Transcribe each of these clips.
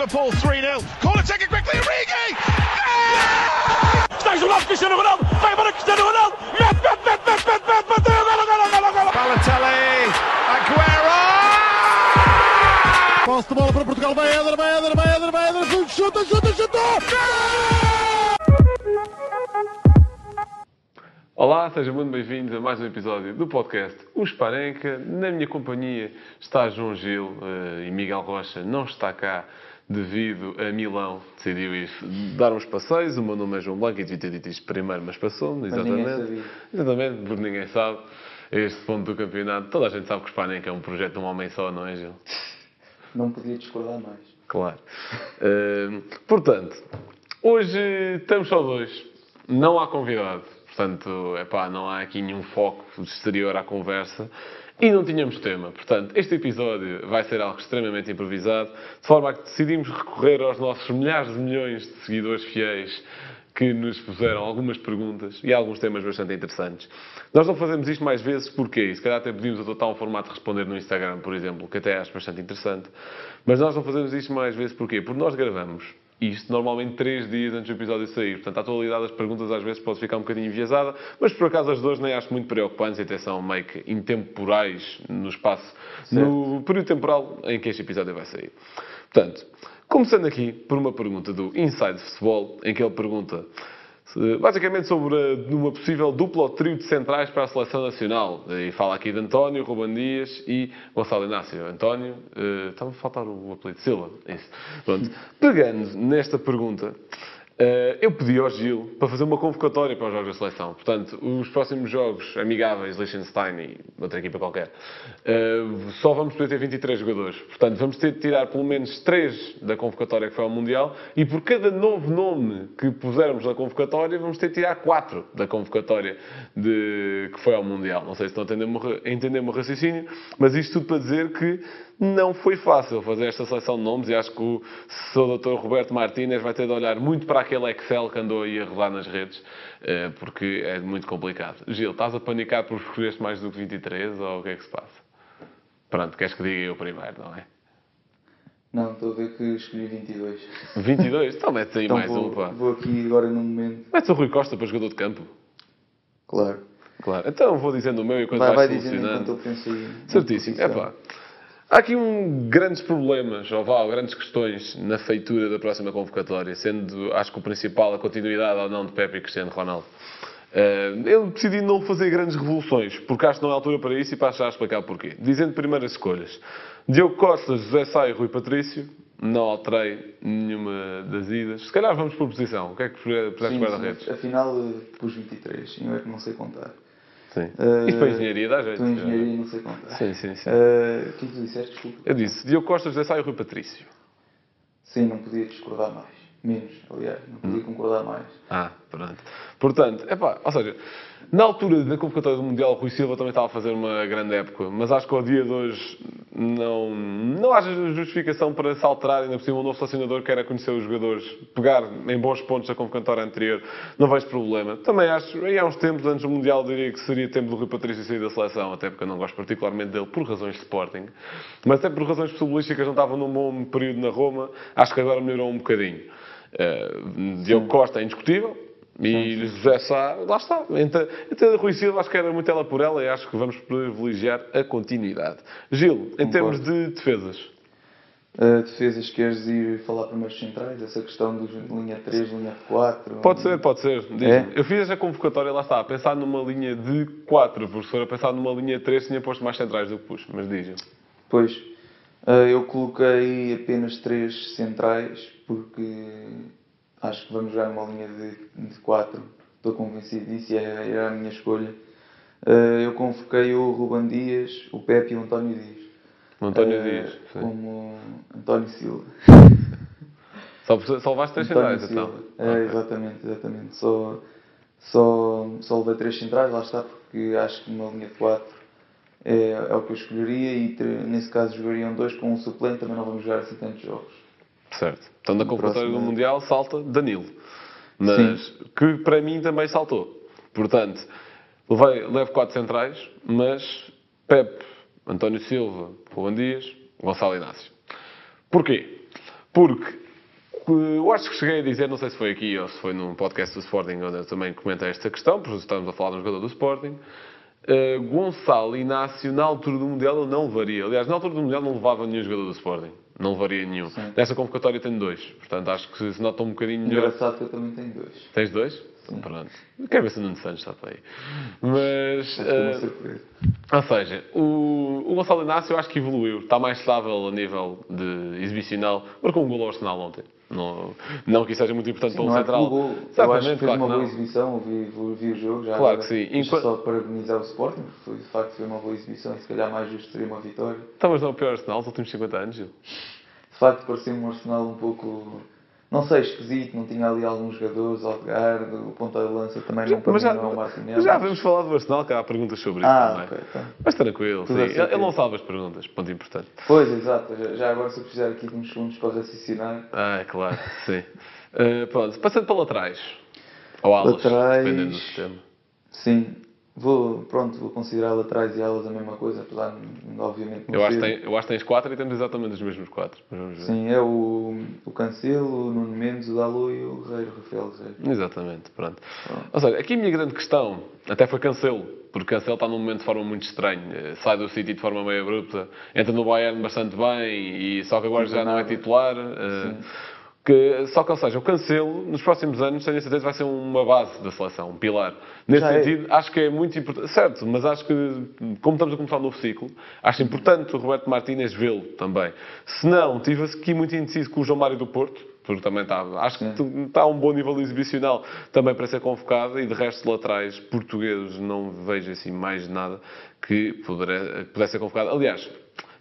Liverpool 3-0. Corner taken quickly, Origi! Cristiano Ronaldo, vai Cristiano Ronaldo, golo, golo, golo, golo. Balotelli, Aguero! Posse de bola para Portugal, vai Éder, vai Éder, vai Éder, vai Éder, chuta, chuta, chuta! Olá, sejam muito bem-vindos a mais um episódio do podcast O Sparenca. Na minha companhia está João Gil eh, e Miguel Rocha não está cá devido a Milão. Decidiu ir dar uns passeios. O meu nome é João Blanco e devia ter dito isto primeiro, mas passou-me, exatamente. Exatamente, porque ninguém sabe. A este ponto do campeonato, toda a gente sabe que o Sparenca é um projeto de um homem só, não é, Gil? Não podia discordar mais. Claro. Eh, portanto, hoje estamos só dois. Não há convidado. Portanto, epá, não há aqui nenhum foco exterior à conversa. E não tínhamos tema. Portanto, este episódio vai ser algo extremamente improvisado, de forma a que decidimos recorrer aos nossos milhares de milhões de seguidores fiéis que nos puseram algumas perguntas e alguns temas bastante interessantes. Nós não fazemos isto mais vezes porque, se calhar até pedimos adotar um formato de responder no Instagram, por exemplo, que até acho bastante interessante, mas nós não fazemos isto mais vezes porquê? Porque nós gravamos isto normalmente três dias antes do episódio sair. Portanto, a atualidade das perguntas às vezes pode ficar um bocadinho enviesada, mas por acaso as duas nem acho muito preocupantes e até são meio que intemporais no espaço, no período temporal em que este episódio vai sair. Portanto, começando aqui por uma pergunta do Inside Futebol, em que ele pergunta basicamente sobre a- uma possível dupla ou trio de centrais para a seleção nacional. E fala aqui de António, Ruben Dias e Gonçalo Inácio. António, eh, estava a faltar o apelido Silva. Isso. Pronto. Pegando nesta pergunta, eh, eu pedi ao Gil para fazer uma convocatória para os jogos da seleção. Portanto, os próximos jogos amigáveis, Liechtenstein e outra equipa qualquer, eh, só vamos poder ter 23 jogadores. Portanto, vamos ter de tirar pelo menos 3 da convocatória que foi ao Mundial e por cada novo nome que pusermos na convocatória, vamos ter de tirar 4 da convocatória de, que foi ao Mundial. Não sei se estão a entender o meu raciocínio, mas isto tudo para dizer que não foi fácil fazer esta seleção de nomes e acho que o Sr. Dr. Roberto Martínez vai ter de olhar muito para aquele Excel que andou aí a rolar nas redes, eh, porque é muito complicado. Gil, estás a panicar por escolheste mais do que 23 ou o que é que se passa? Pronto, queres que diga eu primeiro, não é? Não, estou a ver que escolhi 22. 22? Então mete aí Então mais vou, um, pá. vou aqui agora num momento. Mete o Rui Costa para jogador de campo. Claro. Claro. Então vou dizendo o meu enquanto Vai, vai vais dizendo enquanto eu penso aí. Certíssimo. É pá. Há aqui um, grandes problemas, ou vá, grandes questões na feitura da próxima convocatória, sendo, acho que o principal, a continuidade ou não de Pepe e Cristiano Ronaldo. Eh, eu decidi não fazer grandes revoluções, porque acho que não é altura para isso e passo já a explicar porquê. Dizendo primeiro as escolhas. Diogo Costa, José e Rui Patrício. Não alterei nenhuma das idas. Se calhar vamos por posição. O que é que puseste guarda-redes? afinal pus 23. Eu é que não sei contar. Sim. Eh, Isto para a engenharia dá jeito. Estou em engenharia não sei contar. Sim, sim, sim. Eh, O que é que tu disseste? Desculpa. Eu disse Diogo Costa, José Sá e Rui Patrício. Sim, não podia discordar mais. Menos, aliás. Não Hum. podia concordar mais. Ah, pronto. Portanto, epá, ou seja, na altura da convocatória do Mundial, o Rui Silva também estava a fazer uma grande época, mas acho que ao dia de hoje não, não há justificação para se alterar, ainda por cima um novo selecionador quer é conhecer os jogadores, pegar em bons pontos da convocatória anterior, não vejo problema. Também acho, aí há uns tempos antes do Mundial, diria que seria tempo do Rui Patrício sair da seleção, até porque eu não gosto particularmente dele por razões de Sporting, mas até por razões futebolísticas não estava num bom período na Roma, acho que agora melhorou um bocadinho. Uh, Diogo Costa é indiscutível. E José Sá, lá está. Entre, entre Rui Silva, acho que era muito ela por ela e acho que vamos privilegiar a continuidade. Gil, em Concordo. termos de defesas, Uh, defesas, queres ir falar primeiro dos centrais? Essa questão dos linha 3, linha 4? pode ser, pode ser. Diz-me. É? Eu fiz esta convocatória, lá está, a pensar numa linha de 4, porque se for a pensar numa linha 3, tinha posto mais centrais do que pus, mas diz Pois, uh, eu coloquei apenas três centrais porque acho que vamos jogar uma linha de, de quatro. Estou convencido disso e era a minha escolha. Uh, eu convoquei o Ruban Dias, o Pepe e o António Dias. O António Uh, Dias. sim. Como António Silva. Só, levaste três António centrais, então. É, exatamente, exatamente. Só, só, só levei três centrais, lá está, porque acho que uma linha de 4 é, é o que eu escolheria e nesse caso jogariam dois com um suplente, também não vamos jogar assim tantos jogos. Certo. Então, na convocatória do Mundial salta Danilo. Mas que para mim também saltou. Portanto, levei, levo quatro centrais, mas Pepe António Silva, Ruben Dias, Gonçalo Inácio. Porquê? Porque eu acho que cheguei a dizer, não sei se foi aqui ou se foi num podcast do Sporting, onde eu também comentei esta questão, porque estamos a falar de um jogador do Sporting. eh, Gonçalo Inácio, na altura do Mundial, eu não levaria. Aliás, na altura do Mundial não levava nenhum jogador do Sporting. Não levaria nenhum. Sim. Nesta convocatória tenho dois. Portanto, acho que se nota um bocadinho melhor. Engraçado que eu também tenho dois. Tens dois? Pronto. Quero ver se o Nuno Santos está para aí. Mas. Surpresa. ou seja, o, o Gonçalo Inácio eu acho que evoluiu. Está mais estável a nível de exibicional. Marcou um gol ao Arsenal ontem. Não, não que isso seja muito importante para um Não é central. gol. Eu acho que fez claro uma boa não. exibição, vi, vi o jogo já. Claro que sim. Enquanto- só parabenizar o Sporting, porque foi, de facto foi uma boa exibição e se calhar mais justo seria uma vitória. Então, mas não é o pior Arsenal dos últimos 50 anos, Gil. De facto parecia-me um Arsenal um pouco, não sei, esquisito, não tinha ali alguns jogadores, Odegaard, o ponta de lança também não, para Mas já, não é Martinelli. já vamos falar do Arsenal, que há perguntas sobre isso Ah, também. ok, tá. Mas tranquilo, sim. Tudo a Ele, ele não salva as perguntas, ponto importante. Pois, exato, já, já agora se eu precisar aqui de uns segundos para raciocinar. Ah, é claro, sim. Eh, pronto, passando para laterais. Ou alas, dependendo do sistema. Sim, vou, pronto, vou considerar laterais e alas a mesma coisa, apesar de, obviamente, não Eu acho, tem, eu acho que tens quatro e temos exatamente os mesmos quatro. Sim, é o, o Cancelo, o Nuno Mendes, o Dalot e o Guerreiro, o Rafael Guerreiro. Exatamente, pronto. Ou seja, aqui a minha grande questão até foi Cancelo, porque Cancelo está num momento de forma muito estranha. Eh, Sai do City de forma meio abrupta, entra no Bayern bastante bem, e só que agora já não é titular. eh, que, só que, ou seja, o Cancelo, nos próximos anos, tenho a certeza, vai ser uma base da seleção, um pilar. Nesse Já é. sentido, acho que é muito importante. Certo, mas acho que, como estamos a começar um novo ciclo, acho importante o Roberto Martínez vê-lo também. Se não, estive aqui muito indeciso com o João Mário do Porto, porque também está, acho que está a um bom nível exibicional também para ser convocado e de resto laterais portugueses não vejo assim mais nada que pudesse ser convocado. Aliás,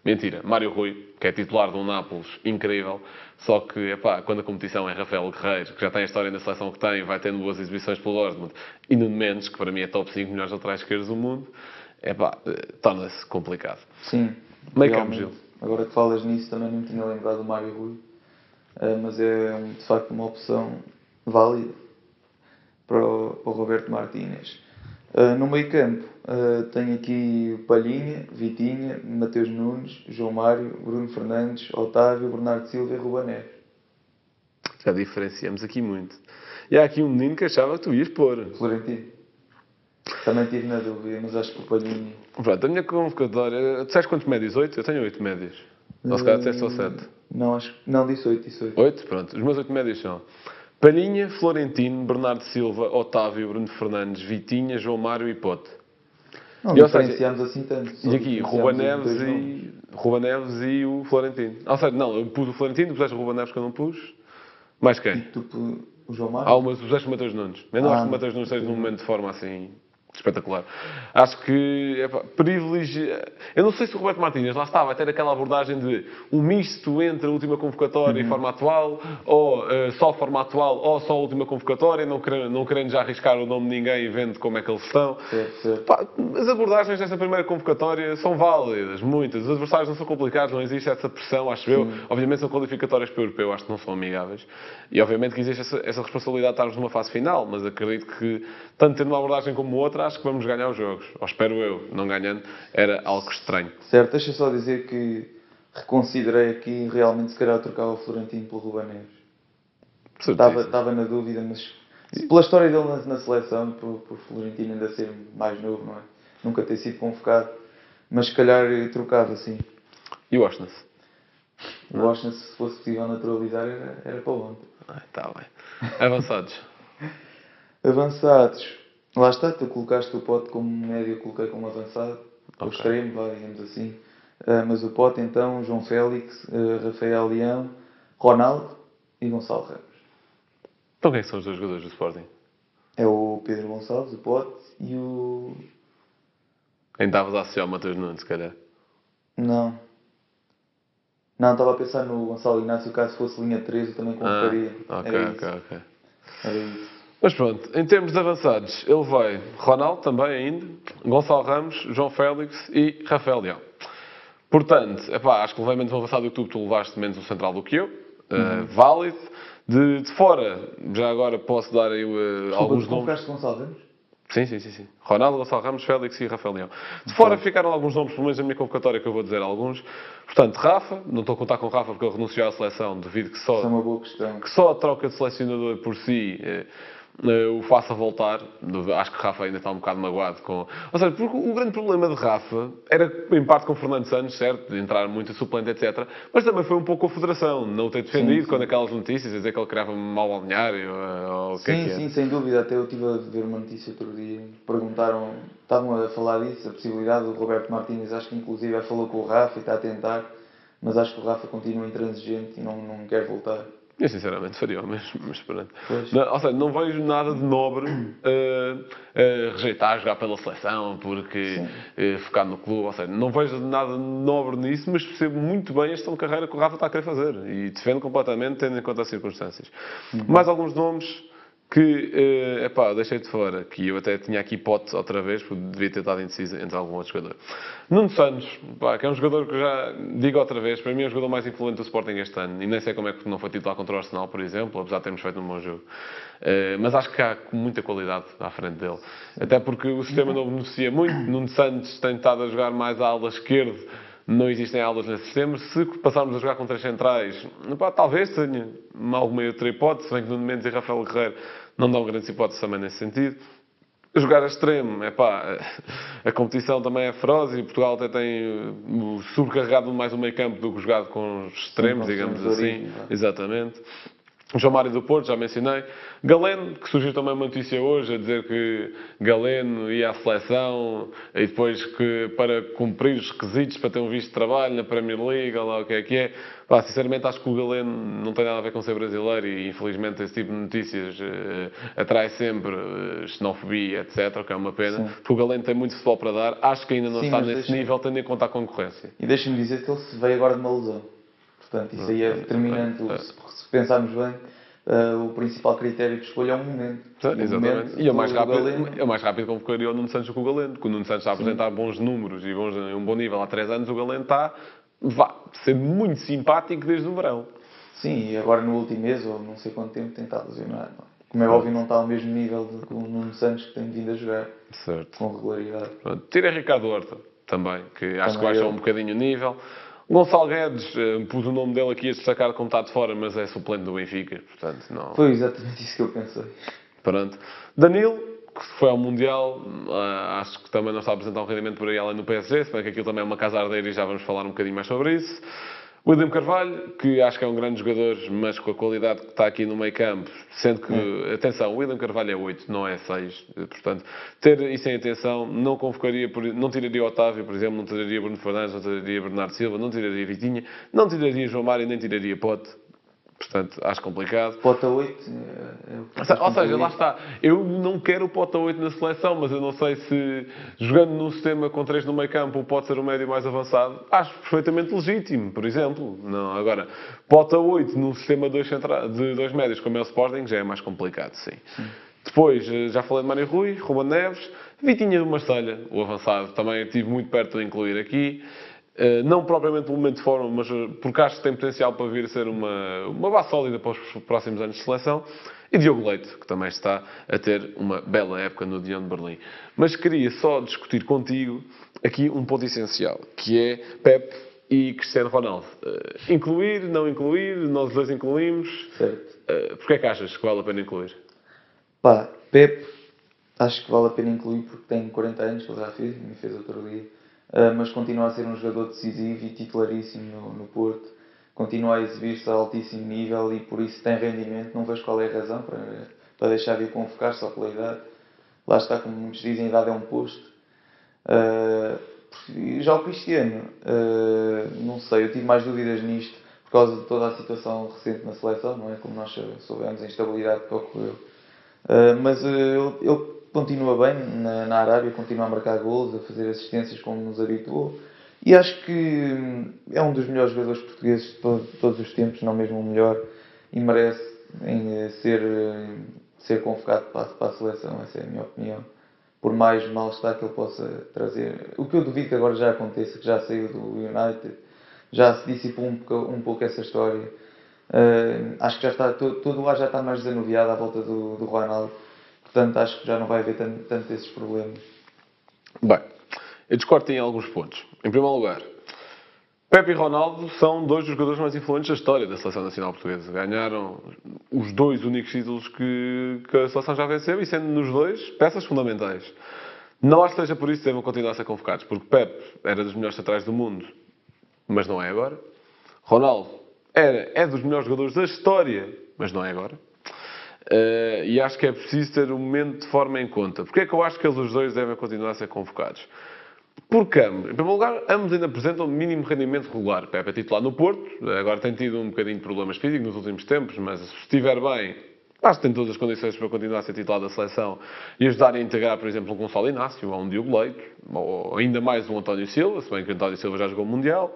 mentira, Mário Rui, que é titular do Nápoles, incrível, só que, epá, quando a competição é Rafael Guerreiro, que já tem a história na seleção que tem, vai tendo boas exibições pelo Dortmund, e Nuno Mendes, que para mim é top 5 melhores laterais esquerdos do mundo, epá, torna-se complicado. Sim. Meio campo. Gil. Agora que falas nisso, também não tinha lembrado do Mário Rui, eh, mas é de facto uma opção válida para o, para o Roberto Martínez. Eh, no meio campo, eh, tenho aqui o Palhinha, Vitinha, Mateus Nunes, João Mário, Bruno Fernandes, Otávio, Bernardo Silva e Neves. Já diferenciamos aqui muito. E há aqui um menino que achava que tu ias pôr. Florentino. Também tive na dúvida, mas acho que o Palhinha. Pronto, a minha convocatória. Tu sabes quantos médios? 8? Eu tenho 8 médios. Ou se calhar disseste só 7. Não, acho que. Não, disse 8, disse 8. 8? Pronto. Os meus 8 médios são Palhinha, Florentino, Bernardo Silva, Otávio, Bruno Fernandes, Vitinha, João Mário e Pote. Não E, ou seja, assim tanto. E aqui, Ruba Neves e. Ruba Neves e o Florentino. Ou seja, não, eu pus o Florentino, tu puseste o Ruba Neves que eu não pus. Mais quem? Tu, pu- o João Mário? Há umas, puseste o Mateus Nunes. Eu não Ah, acho que o Mateus Nunes esteja num momento de forma assim espetacular. Acho que epá, privilegia. Eu não sei se o Roberto Martínez lá está, vai ter aquela abordagem de um misto entre a última convocatória e forma atual, ou eh, só forma atual, ou só a última convocatória, não querendo, não querendo já arriscar o nome de ninguém e vendo como é que eles estão. Pá, as abordagens desta primeira convocatória são válidas, muitas. Os adversários não são complicados, não existe essa pressão, acho eu. Obviamente são qualificatórias para o europeu, acho que não são amigáveis. E obviamente que existe essa, essa responsabilidade de estarmos numa fase final, mas acredito que, tanto tendo uma abordagem como outra, acho que vamos ganhar os jogos. Ou espero eu, não ganhando, era algo estranho. Certo, deixa só dizer que reconsiderei aqui realmente se calhar trocava o Florentino pelo Ruba Neves. Estava, estava na dúvida, mas pela história dele na, na seleção, por, por Florentino ainda ser mais novo, não é? Nunca ter sido convocado, mas se calhar trocava sim. E o Oshness? O Washington, se fosse possível naturalizar, era, era para ontem. Está bem. Avançados. Avançados. Lá está, tu colocaste o Pote como médio, eu coloquei como avançado. O Ok. extremo, vá, digamos assim. Ah, mas o Pote, então, João Félix, ah, Rafael Leão, Ronaldo e Gonçalo Ramos. Então quem são os dois jogadores do Sporting? É o Pedro Gonçalves, o Pote, e o... Ainda estavas a associar o Matheus Nunes, se calhar. Não. Não, estava a pensar no Gonçalo Inácio, caso fosse linha 13, eu também Ah, convocaria. ok, ok, ok. Era isso. Mas pronto, em termos de avançados, ele vai Ronaldo também ainda, Gonçalo Ramos, João Félix e Rafael Leão. Portanto, epá, acho que levei menos um avançado do que tu, tu levaste menos um central do que eu. Uh, válido. De, de fora, já agora posso dar aí uh, Desculpa, alguns tu nomes. Gonçalo Ramos? Sim, sim, sim, sim. Ronaldo, Gonçalo Ramos, Félix e Rafael Leão. De fora ficaram alguns nomes, pelo menos na minha convocatória, que eu vou dizer alguns. Portanto, Rafa, não estou a contar com Rafa porque ele renunciou à seleção, devido que só, Isso é uma boa questão. que só a troca de selecionador por si eh, eh, o faça voltar. Acho que Rafa ainda está um bocado magoado com. Ou seja, porque o grande problema de Rafa era, em parte, com Fernando Santos, certo? De entrar muito a suplente, etc. Mas também foi um pouco a Federação, não ter defendido Sim, sim. quando aquelas notícias, a dizer que ele criava mau balneário, eh, ou o que é Sim, que é. sim, sem dúvida. Até eu estive a ver uma notícia outro dia. Perguntaram, estavam a falar disso, a possibilidade do Roberto Martínez, acho que inclusive falou com o Rafa e está a tentar, mas acho que o Rafa continua intransigente e não, não quer voltar. Eu sinceramente faria mesmo, mas pronto. Não, ou seja, não vejo nada de nobre eh, eh, rejeitar jogar pela seleção porque eh, focar no clube. Ou seja, não vejo nada de nobre nisso, mas percebo muito bem a gestão de carreira que o Rafa está a querer fazer e defendo completamente, tendo em conta as circunstâncias. Mais alguns nomes que, eh, epá, deixei de fora, que eu até tinha aqui hipótese outra vez, porque devia ter estado indeciso entre algum outro jogador. Nuno Santos, pá, que é um jogador que já digo outra vez, para mim é o jogador mais influente do Sporting este ano, e nem sei como é que não foi titular contra o Arsenal, por exemplo, apesar de termos feito um bom jogo. Eh, mas acho que há muita qualidade à frente dele. Até porque o sistema não beneficia muito. Nuno Santos tem estado a jogar mais à ala esquerda, não existem aulas nesse sistema. Se passarmos a jogar com três centrais, pá, talvez tenha alguma outra hipótese, se bem que Nuno Mendes e Rafael Guerreiro não dão grandes hipóteses também nesse sentido. Jogar a extremo, é pá, a competição também é feroz e Portugal até tem uh, sobrecarregado mais o meio campo do que jogado com os extremos, os digamos assim. origem, vá. Exatamente. João Mário do Porto, já mencionei. Galeno, que surgiu também uma notícia hoje a dizer que Galeno ia à seleção e depois que para cumprir os requisitos para ter um visto de trabalho na Premier League, lá o que é que é. Pá, sinceramente acho que o Galeno não tem nada a ver com ser brasileiro e infelizmente esse tipo de notícias eh, atrai sempre eh, xenofobia, etc, o que é uma pena. Sim. Porque o Galeno tem muito futebol para dar. Acho que ainda não Sim, está nesse deixa- nível, tendo em conta a concorrência. E deixa-me dizer que ele se veio agora de uma lesão. Portanto, isso aí é determinante. é. Se, pensarmos bem, eh, o principal critério de escolha é o momento. Sim, o Exatamente. momento E eu mais do rápido, Galeno- eu mais rápido convocaria o Nuno Santos com o Galeno, porque o Nuno Santos está a apresentar bons números e bons, um bom nível há 3 anos, o Galeno está vá, ser muito simpático desde o verão. Sim, e agora no último mês, ou não sei quanto tempo, tem estado lesionado. Como é óbvio, não está ao mesmo nível de, que o Nuno Santos que tem vindo a jogar Certo. com regularidade. Pronto. Tira Ricardo Horta também, que acho que Também baixa eu. um bocadinho o nível. Gonçalo Guedes, eh, pus o nome dele aqui a destacar como está de fora, mas é suplente do Benfica, portanto não. Foi exatamente isso que eu pensei. Pronto. Danilo, que foi ao Mundial, ah, acho que também não está a apresentar um rendimento por aí além do PSG, se bem que aquilo também é uma casa ardeira e já vamos falar um bocadinho mais sobre isso. William Carvalho, que acho que é um grande jogador, mas com a qualidade que está aqui no meio campo, sendo que, atenção, o William Carvalho é 8, não é 6, portanto, ter isso em atenção, não convocaria, não tiraria Otávio, por exemplo, não tiraria Bruno Fernandes, não tiraria Bernardo Silva, não tiraria Vitinha, não tiraria João Mário, nem tiraria Pote, portanto, acho complicado. Pota 8 é, é Ou seja, lá está. Eu não quero o Pota 8 na seleção, mas eu não sei se jogando num sistema com 3 no meio campo pode ser o médio mais avançado. Acho perfeitamente legítimo, por exemplo. Não, agora, Pota 8 num sistema de dois, centra... de dois médios como é o Sporting já é mais complicado, sim. Depois, eh, já falei de Mário Rui, Ruben Neves, Vitinha do Marselha, o avançado, também estive muito perto de incluir aqui. Uh, não propriamente pelo momento de forma, mas uh, porque acho que tem potencial para vir a ser uma, uma base sólida para os próximos anos de seleção. E Diogo Leite, que também está a ter uma bela época no Dion de Berlim. Mas queria só discutir contigo aqui um ponto essencial, que é Pep e Cristiano Ronaldo. Uh, incluir, não incluir, nós dois incluímos. Certo. Uh, Porquê é que achas que vale a pena incluir? Pá, Pep, acho que vale a pena incluir porque tem 40 anos, ele já fez, me fez outro dia, Ah, mas continua a ser um jogador decisivo e titularíssimo no, no Porto, continua a exibir-se a altíssimo nível e por isso tem rendimento, não vejo qual é a razão para, para deixar de convocar só pela idade. Lá está, como muitos dizem, a idade é um posto. E já o Cristiano, ah, não sei, eu tive mais dúvidas nisto por causa de toda a situação recente na seleção, não é? Como nós soubemos, a instabilidade que ocorreu. Uh, mas uh, ele, ele continua bem na, na Arábia, continua a marcar gols, a fazer assistências como nos habituou. E acho que hum, é um dos melhores jogadores portugueses de, to- de todos os tempos, não mesmo o melhor, e merece em, uh, ser, uh, ser convocado para, para a seleção, essa é a minha opinião. Por mais mal-estar que ele possa trazer. O que eu duvido que agora já aconteça, que já saiu do United, já se dissipou um pouco, um pouco essa história. Uh, acho que já está, todo, todo ar já está mais desanuviado à volta do, do Ronaldo, Portanto, acho que já não vai haver tanto, tanto esses problemas. Bem, eu discordo em alguns pontos. Em primeiro lugar, Pepe e Ronaldo são dois dos jogadores mais influentes da história da Seleção Nacional Portuguesa. Ganharam os dois únicos títulos que, que a Seleção já venceu e sendo nos dois peças fundamentais. Não acho que seja por isso que devem continuar a ser convocados, porque Pepe era dos melhores centrais do mundo, mas não é agora. Ronaldo era, é dos melhores jogadores da história, mas não é agora. Uh, e acho que é preciso ter o um momento de forma em conta. Porquê é que eu acho que eles os dois devem continuar a ser convocados? Porque ambos, em primeiro lugar, ambos ainda apresentam mínimo rendimento regular. Pepe é titular no Porto, agora tem tido um bocadinho de problemas físicos nos últimos tempos, mas se estiver bem, acho que tem todas as condições para continuar a ser titular da seleção e ajudar a integrar, por exemplo, um Gonçalo Inácio ou um Diogo Leite, ou ainda mais um António Silva, se bem que o António Silva já jogou Mundial.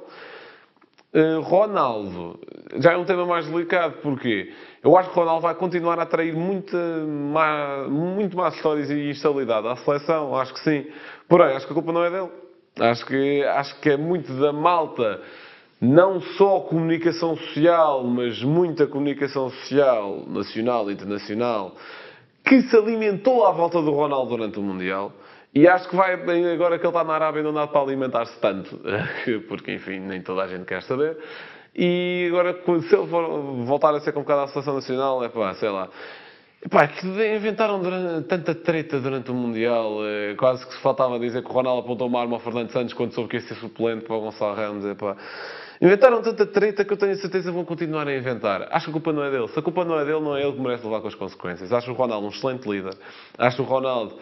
Uh, Ronaldo, já é um tema mais delicado, porque eu acho que Ronaldo vai continuar a atrair muita má, muito más histórias e instabilidade à seleção, acho que sim. Porém, acho que a culpa não é dele. Acho que, acho que é muito da malta, não só comunicação social, mas muita comunicação social, nacional e internacional, que se alimentou à volta do Ronaldo durante o Mundial. E acho que vai, agora que ele está na Arábia, não dá para alimentar-se tanto, porque, enfim, nem toda a gente quer saber. E agora, se ele for voltar a ser convocado à Seleção Nacional, é pá, sei lá. Epá, que inventaram durante, tanta treta durante o Mundial, eh, quase que se faltava dizer que o Ronaldo apontou uma arma ao Fernando Santos quando soube que ia ser suplente para o Gonçalo Ramos. Epá. Inventaram tanta treta que eu tenho certeza vão continuar a inventar. Acho que a culpa não é dele. Se a culpa não é dele, não é ele que merece levar com as consequências. Acho o Ronaldo um excelente líder. Acho o Ronaldo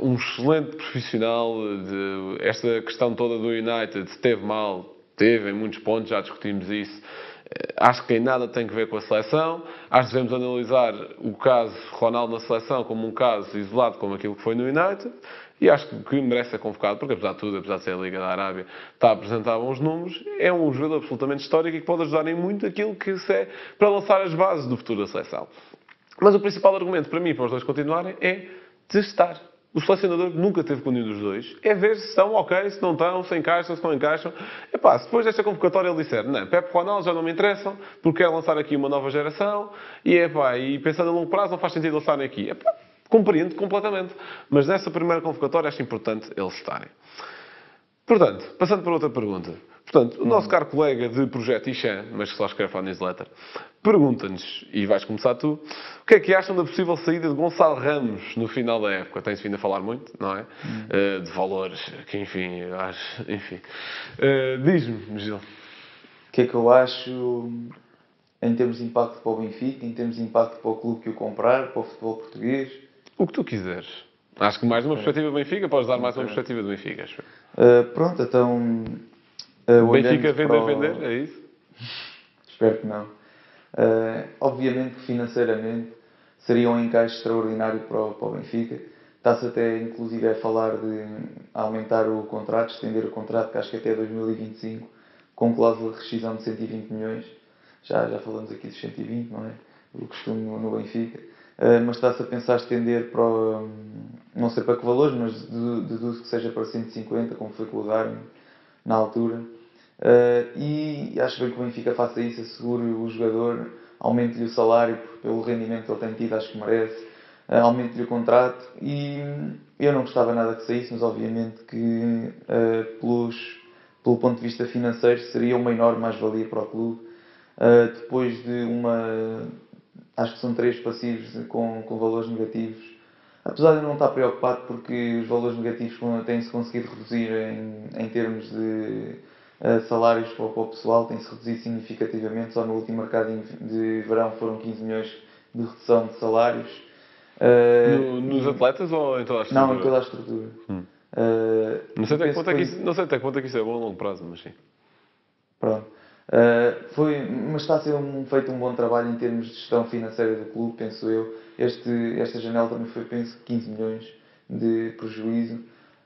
um excelente profissional. De, esta questão toda do United esteve mal, teve em muitos pontos, já discutimos isso. Uh, acho que em nada tem que ver com a seleção. Acho que devemos analisar o caso Ronaldo na seleção como um caso isolado, como aquilo que foi no United. E acho que merece ser convocado, porque apesar de tudo, apesar de ser a Liga da Arábia, está a apresentar bons números, é um jogador absolutamente histórico e que pode ajudar em muito aquilo que se é para lançar as bases do futuro da seleção. Mas o principal argumento para mim, para os dois continuarem, é testar. O selecionador nunca teve com nenhum dos dois. É ver se estão ok, se não estão, se encaixam, se não encaixam. Epá, se depois desta convocatória ele disser, não, Pepe Ronaldo já não me interessam, porque quer lançar aqui uma nova geração, e, epá, e pensando a longo prazo não faz sentido eles estarem aqui. Epá, Compreendo completamente. Mas nessa primeira convocatória acho importante eles estarem. Portanto, passando para outra pergunta. Portanto, o nosso caro colega de Projeto Ixan, mas que só escreve a newsletter, pergunta-nos, e vais começar tu, o que é que acham da possível saída de Gonçalo Ramos no final da época? Tem-se vindo a falar muito, não é? Uh, de valores, que enfim, acho, enfim. Uh, Diz-me, Gil. O que é que eu acho em termos de impacto para o Benfica, em termos de impacto para o clube que o comprar, para o futebol português? O que tu quiseres. Acho que mais uma perspectiva do Benfica, podes dar mais uma perspectiva do Benfica, acho. Uh, pronto, então. Uh, Benfica vender, o... vender, é isso? Espero que não. Uh, obviamente que financeiramente seria um encaixe extraordinário para o, para o Benfica. Está-se até, inclusive, a falar de aumentar o contrato, estender o contrato, que acho que até 2025, com cláusula de rescisão de 120 milhões. Já, já falamos aqui dos 120, não é? O costume no, no Benfica. Eh, mas está-se a pensar estender para, o, não sei para que valores, mas deduzo que seja para 150, como foi com o Darwin na altura. Uh, e acho bem que o Benfica faça isso, assegure o jogador, aumente-lhe o salário pelo rendimento que ele tem tido, acho que merece, uh, aumente-lhe o contrato. E eu não gostava nada que saísse, mas obviamente que uh, pelos, pelo ponto de vista financeiro seria uma enorme mais-valia para o clube. depois de uma acho que são três passivos com, com valores negativos. Apesar de não estar preocupado porque os valores negativos têm-se conseguido reduzir em, em termos de salários para, o pessoal, têm-se reduzido significativamente. Só no último mercado de verão foram 15 milhões de redução de salários. Uh, no, nos atletas ou em toda a estrutura? Não, em toda a estrutura. Hum. Uh, não, sei até quanto é que isso, não sei até é que isso é bom a longo prazo, mas sim. Pronto. Uh, foi, mas está a ser um, feito um bom trabalho em termos de gestão financeira do clube, penso eu. Este, esta janela também foi, penso, 15 milhões de prejuízo,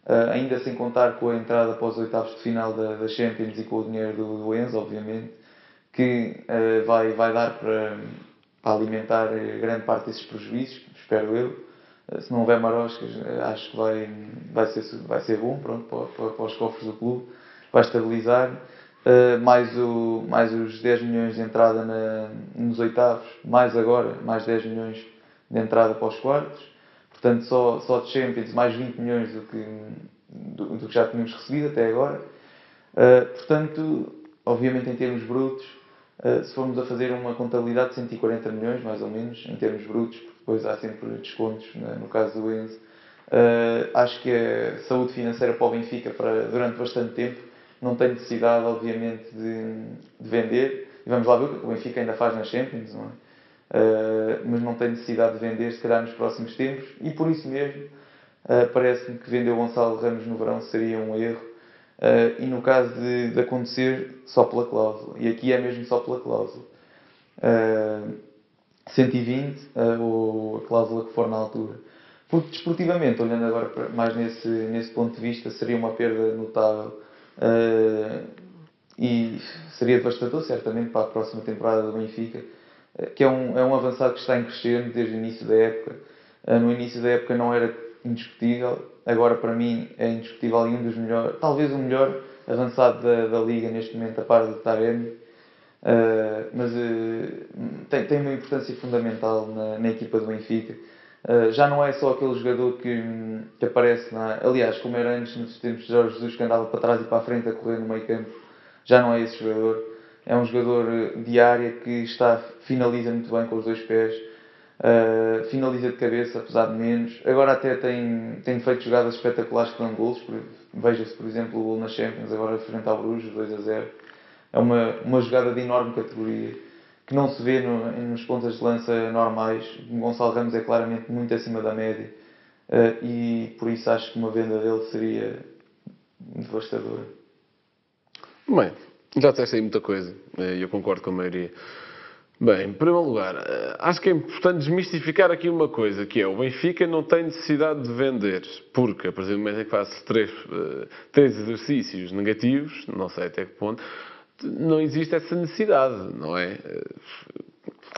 uh, ainda sem contar com a entrada após os oitavos de final da, da Champions e com o dinheiro do, do Enzo, obviamente, que uh, vai, vai dar para, para, alimentar grande parte desses prejuízos, espero eu. Se não houver maroscas, acho que vai, vai, ser, vai ser bom pronto, para, para, para os cofres do clube, vai estabilizar. Uh, mais, o, mais os 10 milhões de entrada na, nos oitavos, mais agora, mais 10 milhões de entrada para os quartos. Portanto, só, só de Champions mais 20 milhões do que, do, do que já tínhamos recebido até agora. Uh, portanto, obviamente em termos brutos, uh, se formos a fazer uma contabilidade de 140 milhões, mais ou menos, em termos brutos, porque depois há sempre descontos né, no caso do Enzo, uh, acho que a saúde financeira para o Benfica para, durante bastante tempo não tem necessidade, obviamente, de, de vender. E vamos lá ver o que o Benfica ainda faz nas Champions, não é? Uh, mas não tem necessidade de vender, se calhar, nos próximos tempos, e por isso mesmo uh, parece-me que vender o Gonçalo Ramos no verão seria um erro, uh, e no caso de, de, acontecer, só pela cláusula, e aqui é mesmo só pela cláusula. 120, ou a cláusula que for na altura. Porque desportivamente, olhando agora mais nesse, nesse ponto de vista, seria uma perda notável. e seria devastador, certamente, para a próxima temporada do Benfica que é um, é um avançado que está em crescendo desde o início da época. Ah, no início da época não era indiscutível, agora para mim é indiscutível e um dos melhores, talvez o melhor avançado da, da liga neste momento, a par de Taremi. Uh, mas uh, tem, tem uma importância fundamental na, na equipa do Benfica. Uh, já não é só aquele jogador que, que aparece na. Aliás, como era antes nos tempos de Jorge Jesus, que andava para trás e para a frente a correr no meio campo, já não é esse jogador é um jogador eh, de área que está, finaliza muito bem com os dois pés, uh, finaliza de cabeça, apesar de menos. Agora até tem, tem feito jogadas espetaculares dão gols. Veja-se, por exemplo, o gol na Champions, agora frente ao Bruges, 2 a 0. É uma, uma jogada de enorme categoria que não se vê no, nos pontas de lança normais. O Gonçalo Ramos é claramente muito acima da média uh, e por isso acho que uma venda dele seria devastadora. Bem, já aí muita coisa, eh, e eu concordo com a maioria. Bem, em primeiro lugar, eh, acho que é importante desmistificar aqui uma coisa, que é o Benfica não tem necessidade de vender, porque a partir do momento em que faz três, eh, três exercícios negativos, não sei até que ponto, não existe essa necessidade, não é?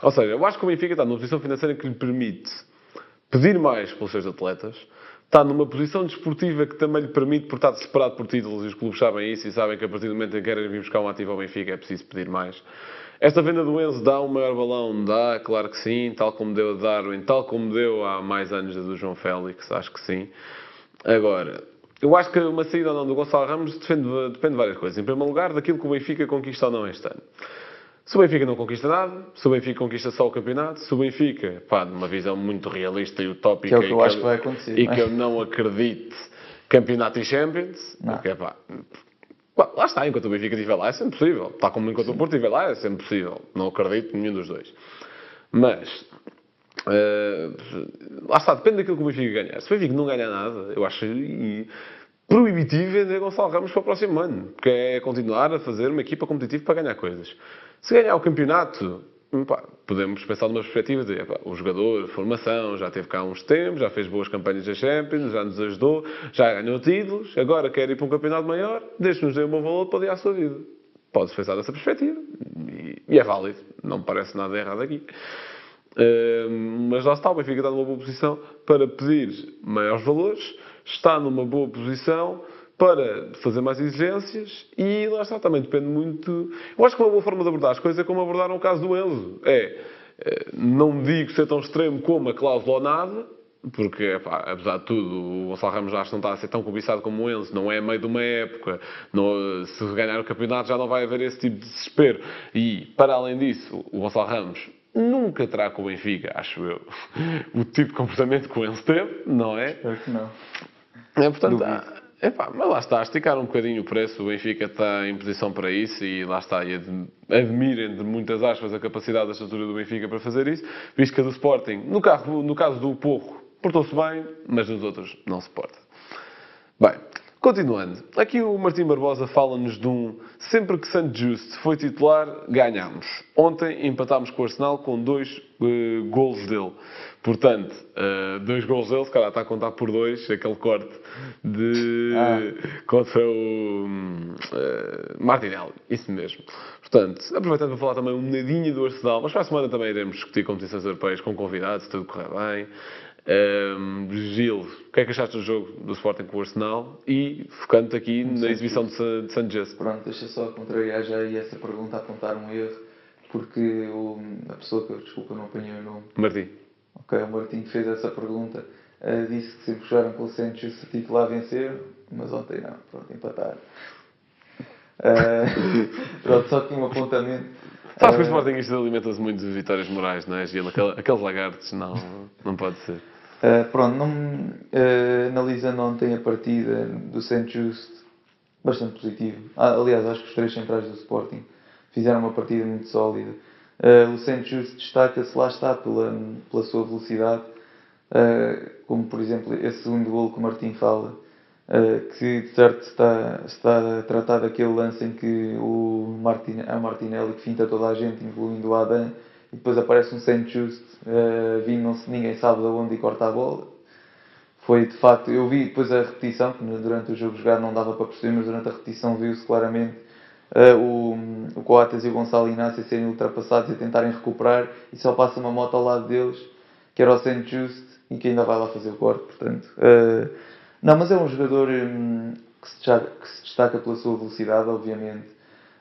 Ou seja, eu acho que o Benfica está numa posição financeira que lhe permite pedir mais pelos seus atletas, está numa posição desportiva que também lhe permite, por estar separado por títulos, e os clubes sabem isso e sabem que a partir do momento em que querem vir buscar um ativo ao Benfica é preciso pedir mais. Esta venda do Enzo dá um maior balão? Dá, claro que sim, tal como deu a Darwin, tal como deu há mais anos a do João Félix, acho que sim. Agora, eu acho que uma saída ou não do Gonçalo Ramos depende, depende de várias coisas. Em primeiro lugar, daquilo que o Benfica conquista ou não este ano. Se o Benfica não conquista nada, se o Benfica conquista só o campeonato, se o Benfica, pá, numa visão muito realista e utópica, que é que eu e, acho que, vai acontecer, e que eu não acredito, campeonato e Champions, não. porque, pá, lá está, enquanto o Benfica estiver lá é sempre possível, tal como enquanto Sim. o Porto estiver lá é sempre possível, não acredito nenhum dos dois. Mas, uh, lá está, depende daquilo que o Benfica ganhar. Se o Benfica não ganhar nada, eu acho e, proibitivo vender Gonçalo Ramos para o próximo ano, porque é continuar a fazer uma equipa competitiva para ganhar coisas. Se ganhar o campeonato, pá, podemos pensar numa perspectiva de o jogador, formação, já teve cá uns tempos, já fez boas campanhas da Champions, já nos ajudou, já ganhou títulos, agora quer ir para um campeonato maior, deixe-nos dar um bom valor para a sua vida. Pode-se pensar dessa perspectiva e, e, é válido, não me parece nada errado aqui. Uh, mas lá está, o Benfica está numa boa posição para pedir maiores valores, está numa boa posição para fazer mais exigências e lá está, também depende muito. Eu acho que uma boa forma de abordar as coisas é como abordaram o caso do Enzo. É, é, não digo ser tão extremo como a cláusula ou nada, porque, pá, apesar de tudo, o Gonçalo Ramos já não está a ser tão cobiçado como o Enzo, não é meio de uma época, não, se ganhar o campeonato já não vai haver esse tipo de desespero. E, para além disso, o Gonçalo Ramos nunca terá com o Benfica, acho eu, o tipo de comportamento que o Enzo teve, não é? Espero que não. É, portanto, Mas lá está, esticar um bocadinho o preço, o Benfica está em posição para isso e lá está, e admirem de muitas aspas a capacidade da estrutura do Benfica para fazer isso, visto que a do Sporting, no, carro, no caso do Porro, portou-se bem, mas nos outros não se porta. Bem, Continuando, aqui o Martim Barbosa fala-nos de um sempre que Santo Just foi titular, ganhamos. Ontem empatámos com o Arsenal com dois uh, golos dele. Portanto, uh, dois golos dele, se calhar está a contar por dois, aquele corte de ah. contra o uh, Martinelli, isso mesmo. Portanto, aproveitando para falar também um nadinho do Arsenal, mas para a semana também iremos discutir competições europeias com convidados, se tudo correr bem. Um, Gil, o que é que achaste do jogo do Sporting com o Arsenal? E focando aqui na exibição de, de Sanchez. Pronto, deixa só contrariar já aí essa pergunta, apontar um erro, porque o, a pessoa que eu, desculpa, não apanhei o nome. Martim. Ok, o Martim que fez essa pergunta. Uh, disse que sempre jogaram com o Santos o titular vencer, mas ontem não, pronto, empatar. Uh, pronto, só tinha um apontamento. Sabes que o Uh, Sportingista alimenta-se muito de vitórias morais, não é, Gil? Aquele- Aqueles lagartos, não, não pode ser. Uh, pronto, não, uh, analisando ontem a partida do St. Just, bastante positivo. Ah, aliás, acho que os três centrais do Sporting fizeram uma partida muito sólida. Uh, o St. Just destaca-se, lá está, pela, pela sua velocidade, como por exemplo esse segundo gol que o Martim fala, que de certo está, está a tratar daquele lance em que o Martin, o Martinelli que finta toda a gente, incluindo o Adam, e depois aparece um. Just uh, vindo, não se, ninguém sabe de onde e corta a bola. Foi de facto, eu vi depois a repetição, que durante o jogo jogado não dava para perceber, mas durante a repetição viu-se claramente uh, o, o Coates e o Gonçalo Inácio serem ultrapassados e tentarem recuperar e só passa uma moto ao lado deles, que era o. Just, e que ainda vai lá fazer o corte, portanto. uh, não, mas é um jogador hum, que, se destaca, que se destaca pela sua velocidade, obviamente,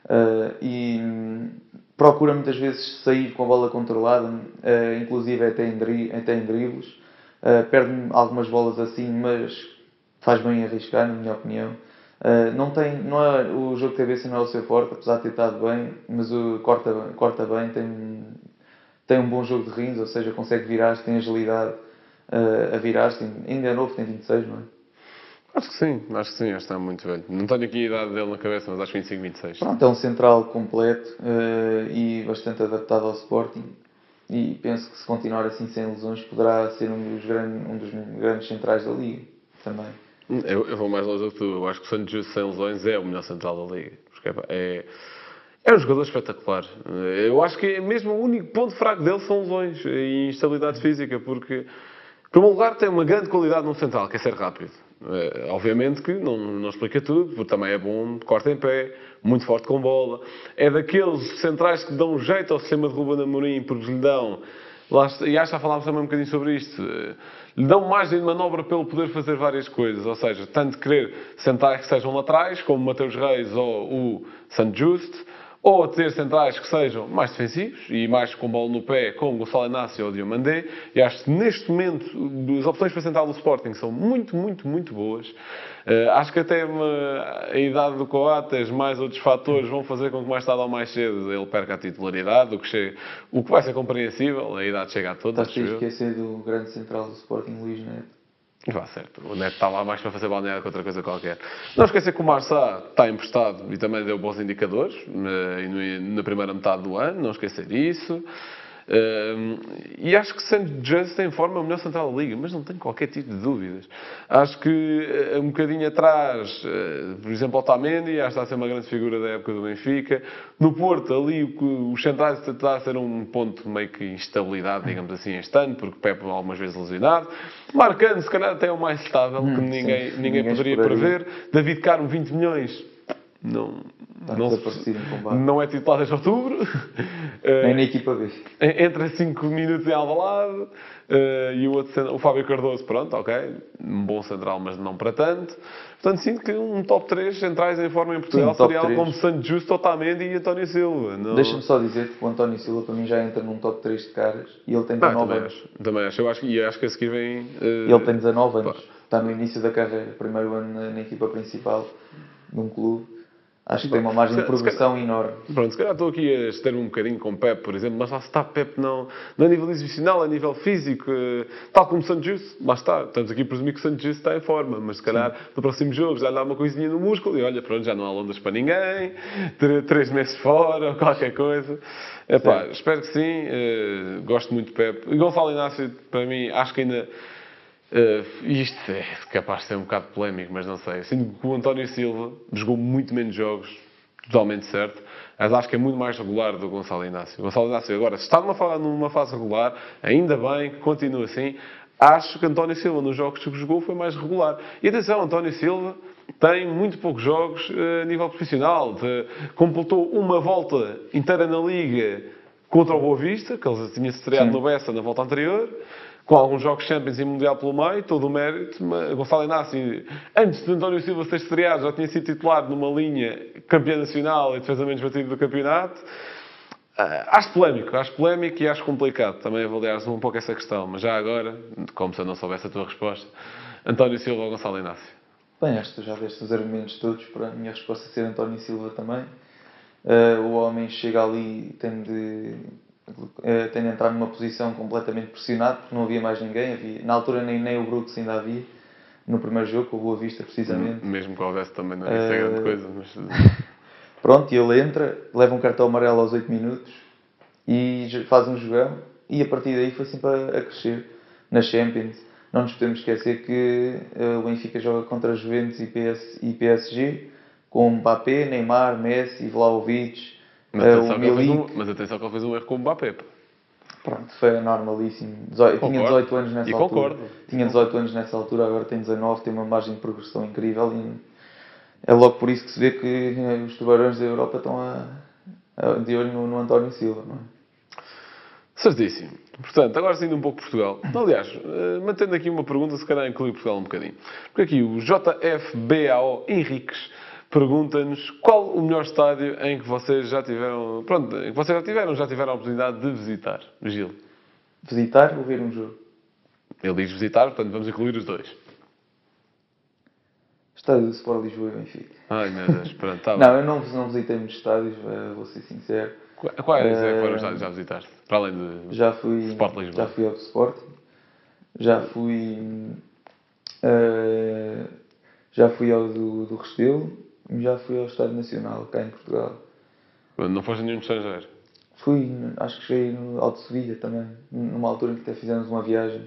uh, e hum, procura muitas vezes sair com a bola controlada, uh, inclusive até em, dri até em dribles. Uh, perde algumas bolas assim, mas faz bem em arriscar, na minha opinião. Uh, não tem, não é, o jogo de cabeça não é o seu forte, apesar de ter estado bem, mas o corta, corta bem, tem, tem um bom jogo de rins, ou seja, consegue virar-se, tem agilidade a virar-se, ainda é novo, tem 26, não é? Acho que sim, acho que sim, acho que está muito velho. Não tenho aqui a idade dele na cabeça, mas acho 25, 26. Pronto, é um central completo uh, e bastante adaptado ao Sporting. E penso que se continuar assim sem lesões poderá ser um dos, grandes, um dos grandes centrais da Liga também. Eu, eu vou mais longe do que tu. Eu acho que o Santos sem lesões é o melhor central da Liga. Porque é, é, é um jogador espetacular. Eu acho que é mesmo o único ponto fraco dele são lesões e instabilidade física, porque, primeiro lugar, tem uma grande qualidade no central, que é ser rápido. É, obviamente que não, não explica tudo, porque também é bom, corta em pé, muito forte com bola. É daqueles centrais que dão jeito ao sistema de Ruben Amorim, porque lhe dão, lá, e acho que já falámos também um bocadinho sobre isto, eh, lhe dão margem de manobra pelo poder fazer várias coisas, ou seja, tanto querer centrais que sejam laterais, como Mateus Reis ou o Santo Justo, ou ter centrais que sejam mais defensivos e mais com bola no pé, como o Gonçalo Inácio ou o Diomandé. E acho que neste momento as opções para central do Sporting são muito, muito, muito boas. Eh, acho que até uma- a idade do Coates, mais outros fatores, vão fazer com que mais tarde ou mais cedo ele perca a titularidade, o que, chega- o que vai ser compreensível. A idade chega a todos. Estás a esquecer do grande central do Sporting, Luís Neto. Vá certo. O Neto está lá mais para fazer balneário que outra coisa qualquer. Não esquecer que o Marçá está emprestado e também deu bons indicadores eh, na primeira metade do ano, não esquecer isso. E acho que sendo Just em forma é o melhor central da Liga, mas não tenho qualquer tipo de dúvidas. Acho que eh, um bocadinho atrás, eh, por exemplo, Otamendi, acho que está a ser uma grande figura da época do Benfica. No Porto, ali os centrais está a ser um ponto meio que instabilidade, digamos assim, este ano, porque Pepe algumas vezes lesionado. Marcando, se calhar até é o mais estável, que ninguém, sim, ninguém, ninguém poderia prever. David Carmo, 20 milhões. Não, Está não, não é titular desde outubro. Eh, Nem na equipa B. Entra 5 minutos em Alvalade. eh, e o, outro, o Fábio Cardoso, pronto, ok. Um bom central, mas não para tanto. Portanto, sinto que um top 3 centrais em forma em Portugal Sim, seria algo 3. como Santos Justo, Otamendi e António Silva. Não... Deixa-me só dizer que o António Silva para mim já entra num top 3 de caras e ele tem Não, 19 também anos. acho. Também acho. Eu acho e acho que a seguir vem. eh, E ele tem 19 anos. pá. Está no início da carreira, primeiro ano na, na equipa principal de um clube. Acho que tem uma margem de progressão enorme. Pronto, se calhar estou aqui a ester um bocadinho com o Pep, por exemplo, mas lá está Pep não, não a nível exibicional, a nível físico, eh, tal como Santos Justo, lá está. Estamos aqui a presumir que o Santos está em forma, mas se calhar no próximo jogo já lhe dá uma coisinha no músculo e olha, pronto, já não há ondas para ninguém, três meses fora ou qualquer coisa. Epá, espero que sim, eh, gosto muito de Pep. E Gonçalo Inácio, para mim, acho que ainda. Uh, isto é capaz de ser um bocado polémico, mas não sei. Sinto que o António Silva jogou muito menos jogos, totalmente certo, mas acho que é muito mais regular do que o Gonçalo Inácio. O Gonçalo Inácio agora se está numa fase, numa fase regular, ainda bem que continua assim. Acho que António Silva nos jogos que jogou foi mais regular. E atenção, António Silva tem muito poucos jogos eh, a nível profissional. De- completou uma volta inteira na Liga contra o Boa Vista, que ele tinha estreado no Bessa na volta anterior, com alguns jogos Champions e Mundial pelo meio, todo o mérito. mas Gonçalo Inácio, antes de António Silva ser estreado, já tinha sido titular numa linha campeã nacional e defesa menos batido do campeonato. Ah, acho polémico, acho polémico e acho complicado também avaliar-se um pouco essa questão. Mas já agora, como se eu não soubesse a tua resposta, António Silva ou Gonçalo Inácio? Bem, acho que já deste os argumentos todos para a minha resposta ser António Silva também. Uh, o homem chega ali tem de, uh, tem de entrar numa posição completamente pressionado porque não havia mais ninguém. Havia, na altura nem, nem o Brooks ainda havia, no primeiro jogo, com o Boa Vista precisamente. Mesmo que houvesse também, não é, uh, grande coisa. Mas... Pronto, e ele entra, leva um cartão amarelo aos 8 minutos e faz um jogão e a partir daí foi sempre a, a crescer na Champions. Não nos podemos esquecer que uh, o Benfica joga contra Juventus e, PS, e PSG com Mbappé, Neymar, Messi, Vlaovic, mas, uh, atenção um, mas atenção que ele fez um erro com o Mbappé. Pronto, foi normalíssimo. Dezo... Tinha 18 anos nessa e altura. Concordo. Tinha 18 anos nessa altura, agora tem 19, tem uma margem de progressão incrível e é logo por isso que se vê que eh, os tubarões da Europa estão a, a, de olho no, no António Silva, não é? Certíssimo. Portanto, agora saindo um pouco de Portugal. Aliás, uh, mantendo aqui uma pergunta, se calhar inclui Portugal um bocadinho. Porque aqui o JFBAO Henriques pergunta-nos qual o melhor estádio em que vocês já tiveram, pronto, em que vocês já tiveram, já tiveram a oportunidade de visitar, Gil. Visitar ou ver um jogo? Ele diz visitar, portanto vamos incluir os dois. Estádio do Sport Lisboa e Benfica. Ai meu Deus, pronto, tá Não, eu não, não visitei muitos estádios, vou ser sincero. Quais é foram os estádios que já visitaste? Para além de já fui, Sport Lisboa? Já fui ao Sporting, já fui. Uh, já fui ao do, do Restelo já fui ao Estádio Nacional, cá em Portugal. Não foste a nenhum estrangeiro? Fui, acho que cheguei no Alto Sevilha também, numa altura em que até fizemos uma viagem.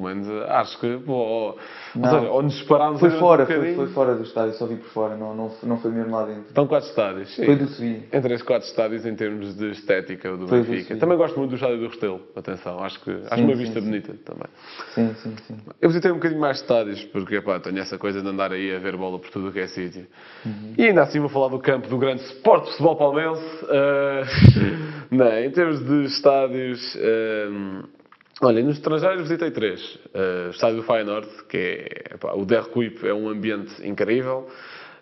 Pelo menos acho que. Pô, ou, seja, ou nos parámos foi fora, um foi, foi, fora do estádio, só vi por fora, não, não, não foi mesmo lá dentro. Estão quatro estádios. Sim. Foi do Sevilha. Entre os quatro estádios em termos de estética do foi Benfica. Do também gosto muito do estádio do Restelo, atenção, acho que sim, acho uma sim, vista sim. bonita também. Sim, sim, sim. Eu visitei um bocadinho mais estádios, porque pá, tenho essa coisa de andar aí a ver bola por tudo o que é sítio. Uhum. E ainda assim vou falar do campo do grande Sport Futebol Palmeirense. Uh, não, em termos de estádios. Uh, Olha, nos estrangeiros visitei três. Uh, o estádio do Feyenoord, que é, epá, o Der Kuip é um ambiente incrível.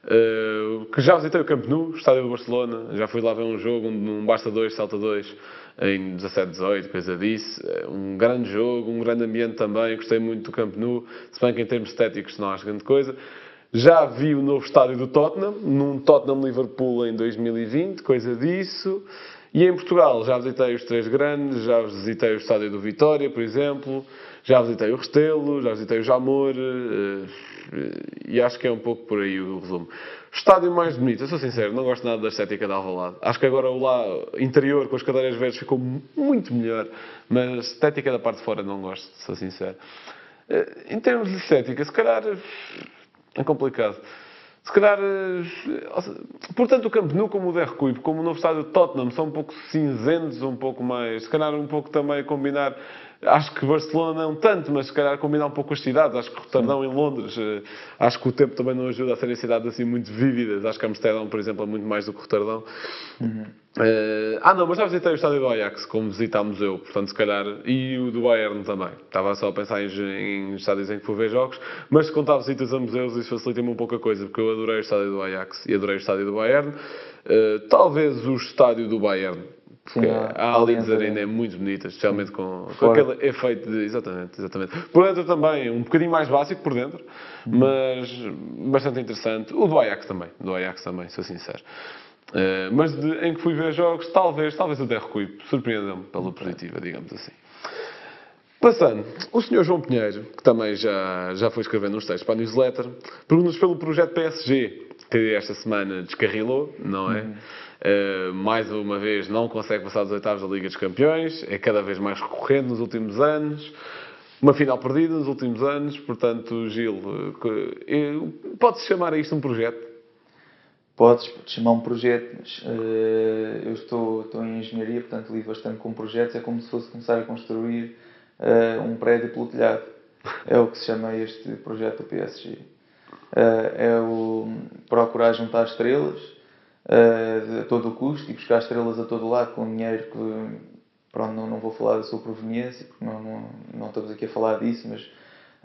Uh, que já visitei o Camp Nou, o estádio do Barcelona. Já fui lá ver um jogo, um, um Barça 2, Salta 2, em 17, 18, coisa disso. Uh, um grande jogo, um grande ambiente também. Gostei muito do Camp Nou, se bem que em termos estéticos não acho grande coisa. Já vi o novo estádio do Tottenham, num Tottenham-Liverpool em 2020, coisa disso. E em Portugal já visitei os três grandes, já visitei o estádio do Vitória, por exemplo, já visitei o Restelo, já visitei o Jamor, eh, e acho que é um pouco por aí o resumo. Estádio mais bonito, eu sou sincero, não gosto nada da estética da Alvalade. Acho que agora o lá interior com as cadeiras verdes ficou muito melhor, mas a estética da parte de fora não gosto, sou sincero. Eh, em termos de estética, se calhar é complicado. Se calhar, eh, portanto, o Camp Nou como o Der como o novo estádio de Tottenham, são um pouco cinzentos, um pouco mais, se calhar um pouco também combinar Acho que Barcelona não tanto, mas se calhar combinar um pouco as cidades. Acho que Roterdão em Londres, eh, acho que o tempo também não ajuda a serem cidades assim muito vívidas. Acho que Amsterdão, por exemplo, é muito mais do que Roterdão. Uhum. Uh, ah, não, mas já visitei o estádio do Ajax, como visitámos eu, portanto, se calhar, e o do Bayern também. Estava só a pensar em, em estádios em que fui ver jogos, mas se contar visitas a museus, isso facilita-me um pouco a coisa, porque eu adorei o estádio do Ajax e adorei o estádio do Bayern. Uh, talvez o estádio do Bayern porque Sim, a, a Allianz Arena é muito bonita, especialmente com, com aquele efeito de. Exatamente, exatamente. Por dentro também, um bocadinho mais básico por dentro, mas bastante interessante. O do Ajax também, do Ajax também, sou sincero. Uh, mas de, em que fui ver jogos, talvez, talvez o Derruip surpreendeu-me pela positiva, digamos assim. Passando, o Sr. João Pinheiro, que também já, já foi escrevendo uns textos para a newsletter, pergunta-nos pelo projeto PSG, que esta semana descarrilou, não é? Uhum. Uh, mais uma vez não consegue passar dos oitavos da Liga dos Campeões, é cada vez mais recorrente nos últimos anos. Uma final perdida nos últimos anos, portanto, Gil, uh, pode-se chamar a isto um projeto? Podes chamar um projeto, mas uh, eu estou, estou em engenharia, portanto lido bastante com projetos, é como se fosse começar a construir um prédio pelo telhado. É o que se chama este projeto do PSG. é o procurar juntar estrelas, uh, a todo o custo e buscar estrelas a todo lado com dinheiro que pronto, não, não vou falar da sua proveniência porque não, não, não estamos aqui a falar disso, mas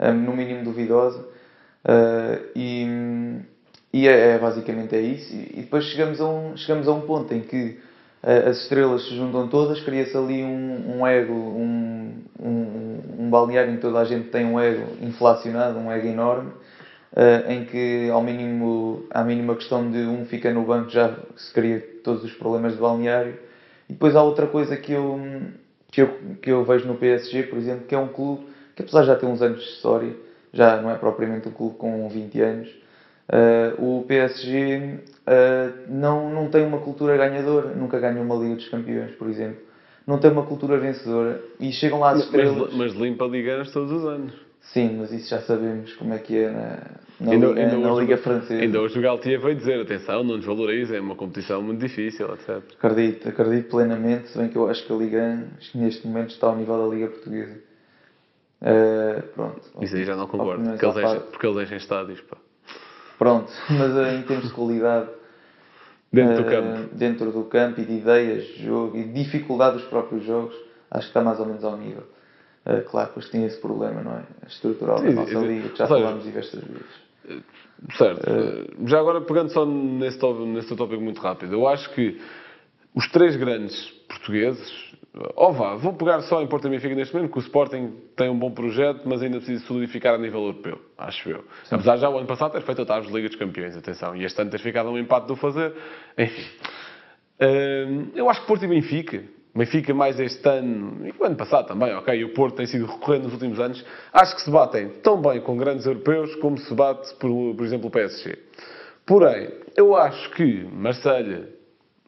um, no mínimo duvidosa. Uh, e, e é, é basicamente é isso. E, e depois chegamos a um, chegamos a um ponto em que eh, as estrelas se juntam todas, cria-se ali um, um ego, um, um, um balneário em que toda a gente tem um ego inflacionado, um ego enorme, eh, em que ao mínimo, à mínima questão de um fica no banco já se cria todos os problemas de balneário. E depois há outra coisa que eu, que eu, que eu vejo no PSG, por exemplo, que é um clube que apesar de já ter uns anos de história, já não é propriamente um clube com 20 anos, uh, o PSG uh, não, não tem uma cultura ganhadora, nunca ganhou uma Liga dos Campeões, por exemplo. Não tem uma cultura vencedora e chegam lá as estrelas. Mas, mas limpa ligas todos os anos. Sim, mas isso já sabemos como é que é na, na, Ainda- Liga, ainda na hoje- Liga Francesa. Ainda hoje o Galtier veio dizer, atenção, não desvaloriza, é uma competição muito difícil, etc. Acredito, acredito plenamente, se bem que eu acho que a Liga 1 acho que neste momento está ao nível da Liga Portuguesa. Uh, pronto. Isso aí já não concordo, porque eles, enchem, porque eles enchem estádios, pá. Pronto, mas uh, em termos de qualidade Dentro do uh, campo. dentro do campo e de ideias de jogo e dificuldade dos próprios jogos, acho que está mais ou menos ao nível. Uh, claro, pois tem esse problema, não é? Estrutural da Sim, nossa sim. liga, que já seja, falámos diversas vezes. Certo. Já agora, pegando só nesse tópico, nesse tópico muito rápido, eu acho que os três grandes portugueses, ou vá, vou pegar só em Porto e Benfica neste momento, que o Sporting tem um bom projeto, mas ainda precisa solidificar a nível europeu, acho eu. Apesar de já o ano passado ter feito oitavos de Liga dos Campeões, atenção, e este ano ter ficado um empate do fazer, enfim. Hum, eu acho que Porto e Benfica, Benfica mais este ano, e o ano passado também, ok, o Porto tem sido recorrente nos últimos anos, acho que se batem tão bem com grandes europeus como se bate, por, por exemplo, o PSG. Porém, eu acho que Marselha,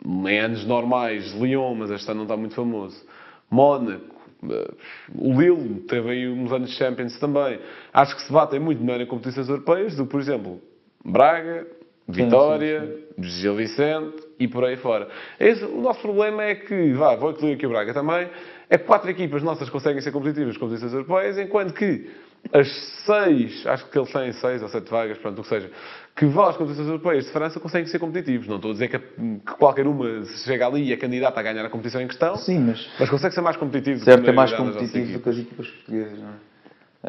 em anos normais, Lyon, mas este ano não está muito famoso, Mónaco, eh, o Lille teve aí uns anos de Champions também. Acho que se batem muito melhor em competições europeias do que, por exemplo, Braga, Vitória, Gil Vicente e por aí fora. Esse, o nosso problema é que, vá, vou incluir aqui o Braga também, é que quatro equipas nossas conseguem ser competitivas nas competições europeias, enquanto que as seis, acho que eles têm seis ou sete vagas, pronto, o que seja, que vão às competições europeias de França conseguem ser competitivos. Não estou a dizer que, que qualquer uma chega ali e é candidata a ganhar a competição em questão, Sim, mas mas consegue ser mais competitivo Certo, a é mais competitivo do que as equipas portuguesas, não é?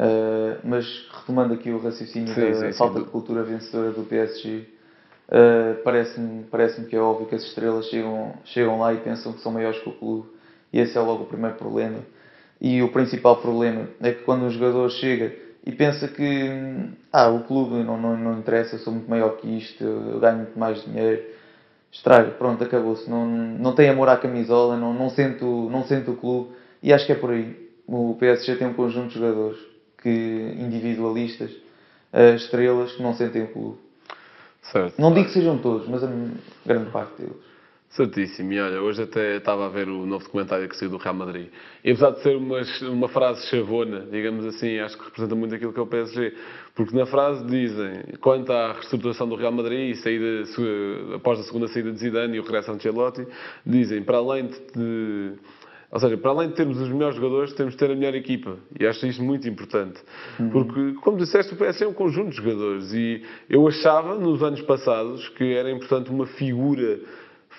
Uh, mas retomando aqui o raciocínio Sim, da sim, sim, falta do- de cultura vencedora do PSG, uh, parece-me parece que é óbvio que as estrelas chegam, chegam lá e pensam que são maiores que o clube, e esse é logo o primeiro problema. E o principal problema é que quando um jogador chega e pensa que hum, ah, o clube não, não, não interessa, sou muito maior que isto, eu ganho muito mais dinheiro, estraga, pronto, acabou-se. Não, não tem amor à camisola, não, não, sente o, não sente o clube e acho que é por aí. O PSG tem um conjunto de jogadores que, individualistas, eh, estrelas, que não sentem o clube. Certo. Não digo que sejam todos, mas a grande parte deles. Certíssimo. E olha, hoje até estava a ver o novo documentário que saiu do Real Madrid. E apesar de ser uma, uma frase chavona, digamos assim, acho que representa muito aquilo que é o PSG. Porque na frase dizem, quanto à reestruturação do Real Madrid saída, após a segunda saída de Zidane e o regresso de Ancelotti, dizem, para além de, de- ou seja, para além de termos os melhores jogadores, temos de ter a melhor equipa. E acho isto muito importante. Porque, como disseste, o PSG é um conjunto de jogadores. E eu achava, nos anos passados, que era importante uma figura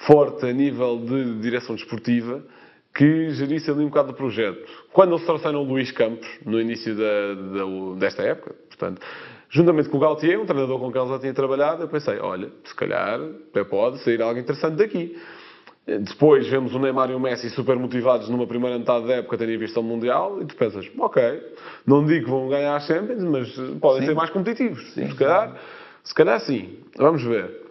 forte a nível de direção desportiva que gerisse ali um bocado o projeto. Quando eles trouxeram o Luís Campos, no início da, da- desta época, portanto, juntamente com o Galtier, um treinador com quem ele já tinha trabalhado, eu pensei, olha, se calhar até pode sair algo interessante daqui. Depois vemos o Neymar e o Messi super motivados numa primeira metade da época, tendo em vista o Mundial, e tu pensas, ok, não digo que vão ganhar a Champions, mas eh, podem Sim. ser mais competitivos. Sim. Se calhar, se calhar sim. Vamos ver.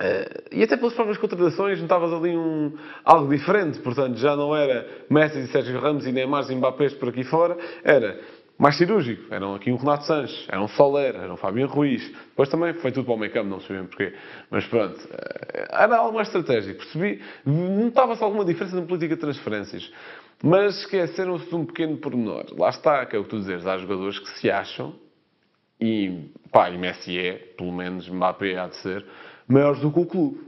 Eh, e até pelas próprias contratações notavas ali um, algo diferente, portanto já não era Messi e Sérgio Ramos e Neymar e Mbappés por aqui fora, era mais cirúrgico, eram aqui um Renato Sanches, era um Soler, era um Fabiano Ruiz, depois também foi tudo para o meio-campo, não bem porquê, mas pronto, eh, era algo mais estratégico, percebi, notava-se alguma diferença na política de transferências, mas esqueceram-se de um pequeno pormenor, lá está, que é o que tu dizes, há jogadores que se acham e, pá, e Messi é, pelo menos Mbappé há de ser, maiores do que o clube.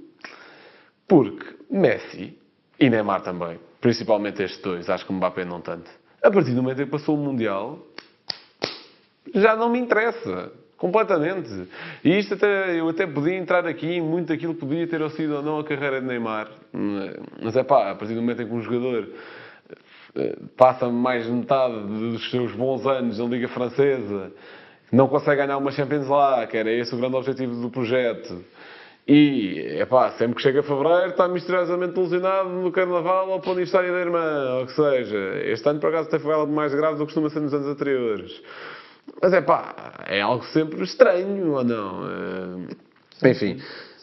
Porque Messi e Neymar também, principalmente estes dois, acho que Mbappé não tanto, a partir do momento em que passou o Mundial, já não me interessa. Completamente. E isto até, eu até podia entrar aqui em muito aquilo que podia ter sido ou não a carreira de Neymar. Mas é pá, a partir do momento em que um jogador eh, passa mais de metade dos seus bons anos na Liga Francesa não consegue ganhar uma Champions lá, que era esse o grande objetivo do projeto. E, epá, sempre que chega fevereiro está misteriosamente ilusionado no Carnaval ou para o aniversário da irmã, ou que seja. Este ano, por acaso, até foi algo mais grave do que costuma ser nos anos anteriores. Mas, é pá, é algo sempre estranho, ou não? Eh, Enfim,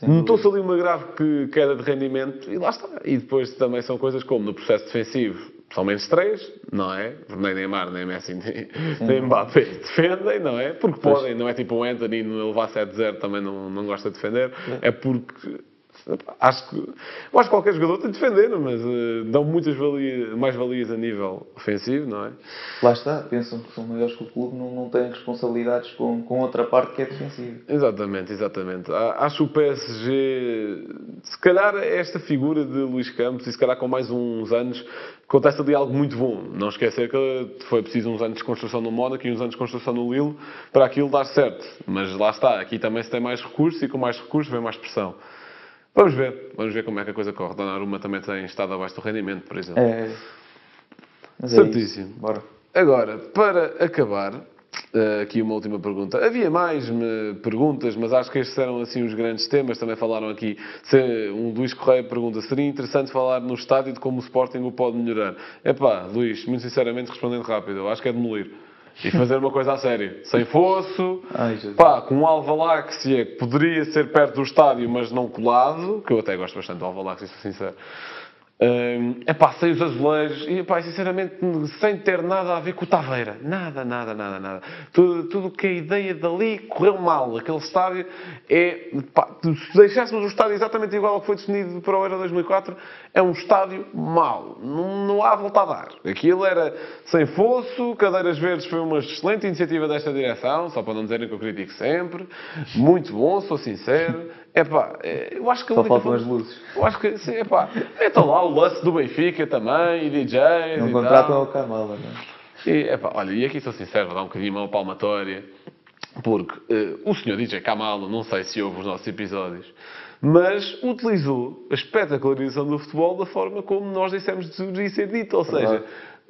notou-se ali uma grave que- queda de rendimento e lá está. E depois também são coisas como no processo defensivo, são menos três, não é? Nem Neymar, nem Messi, nem, nem Mbappé defendem, não é? Porque podem, não é tipo o Anthony no levar 7-0 também não, não gosta de defender, é porque acho que, eu acho que qualquer jogador tem de defender, mas eh, dão muitas valia, mais valias a nível ofensivo, não é? Lá está, pensam que são maiores que o clube, não, não têm responsabilidades com, com outra parte que é defensiva. Exatamente, exatamente. Acho o PSG, se calhar esta figura de Luís Campos, e se calhar com mais uns anos, acontece ali algo muito bom. Não esquecer que foi preciso uns anos de construção no Mónaco e uns anos de construção no Lille para aquilo dar certo. Mas lá está, aqui também se tem mais recursos e com mais recursos vem mais pressão. Vamos ver, vamos ver como é que a coisa corre. Donnarumma também tem estado abaixo do rendimento, por exemplo. É. Mas é Certíssimo. isso. Bora. Agora, para acabar, eh, aqui uma última pergunta. Havia mais me, perguntas, mas acho que estes eram assim os grandes temas. Também falaram aqui. Um Luís Correia pergunta: seria interessante falar no estádio de como o Sporting o pode melhorar? Epá, Luís, muito sinceramente, respondendo rápido, eu acho que é demolir. E fazer uma coisa a sério. Sem fosso, Ai, pá, com um Alvaláxia que poderia ser perto do estádio, mas não colado, que eu até gosto bastante do Alvaláxia, sou sincero. É pá, sem os azulejos e pá, sinceramente sem ter nada a ver com o Taveira. Nada, nada, nada, nada. Tudo o que a ideia dali correu mal. Aquele estádio é. Pá, se deixássemos o estádio exatamente igual ao que foi definido para o Euro 2004, é um estádio mau. Não, não há volta a dar. Aquilo era sem fosso, cadeiras verdes foi uma excelente iniciativa desta direção, só para não dizerem que eu critico sempre. Muito bom, sou sincero. É pá, eu acho que Só faltam forma- as luzes. eu acho que, sim, epá, metam lá o lance do Benfica também, e DJs Não e contratam tal. ao Kamala, não é? E, epá, olha, e aqui sou sincero, vou dar um bocadinho de mão palmatória, porque eh, o senhor DJ Kamala, não sei se ouve os nossos episódios, mas utilizou a espetacularização do futebol da forma como nós dissemos devia ser dito, ou seja, Verdade.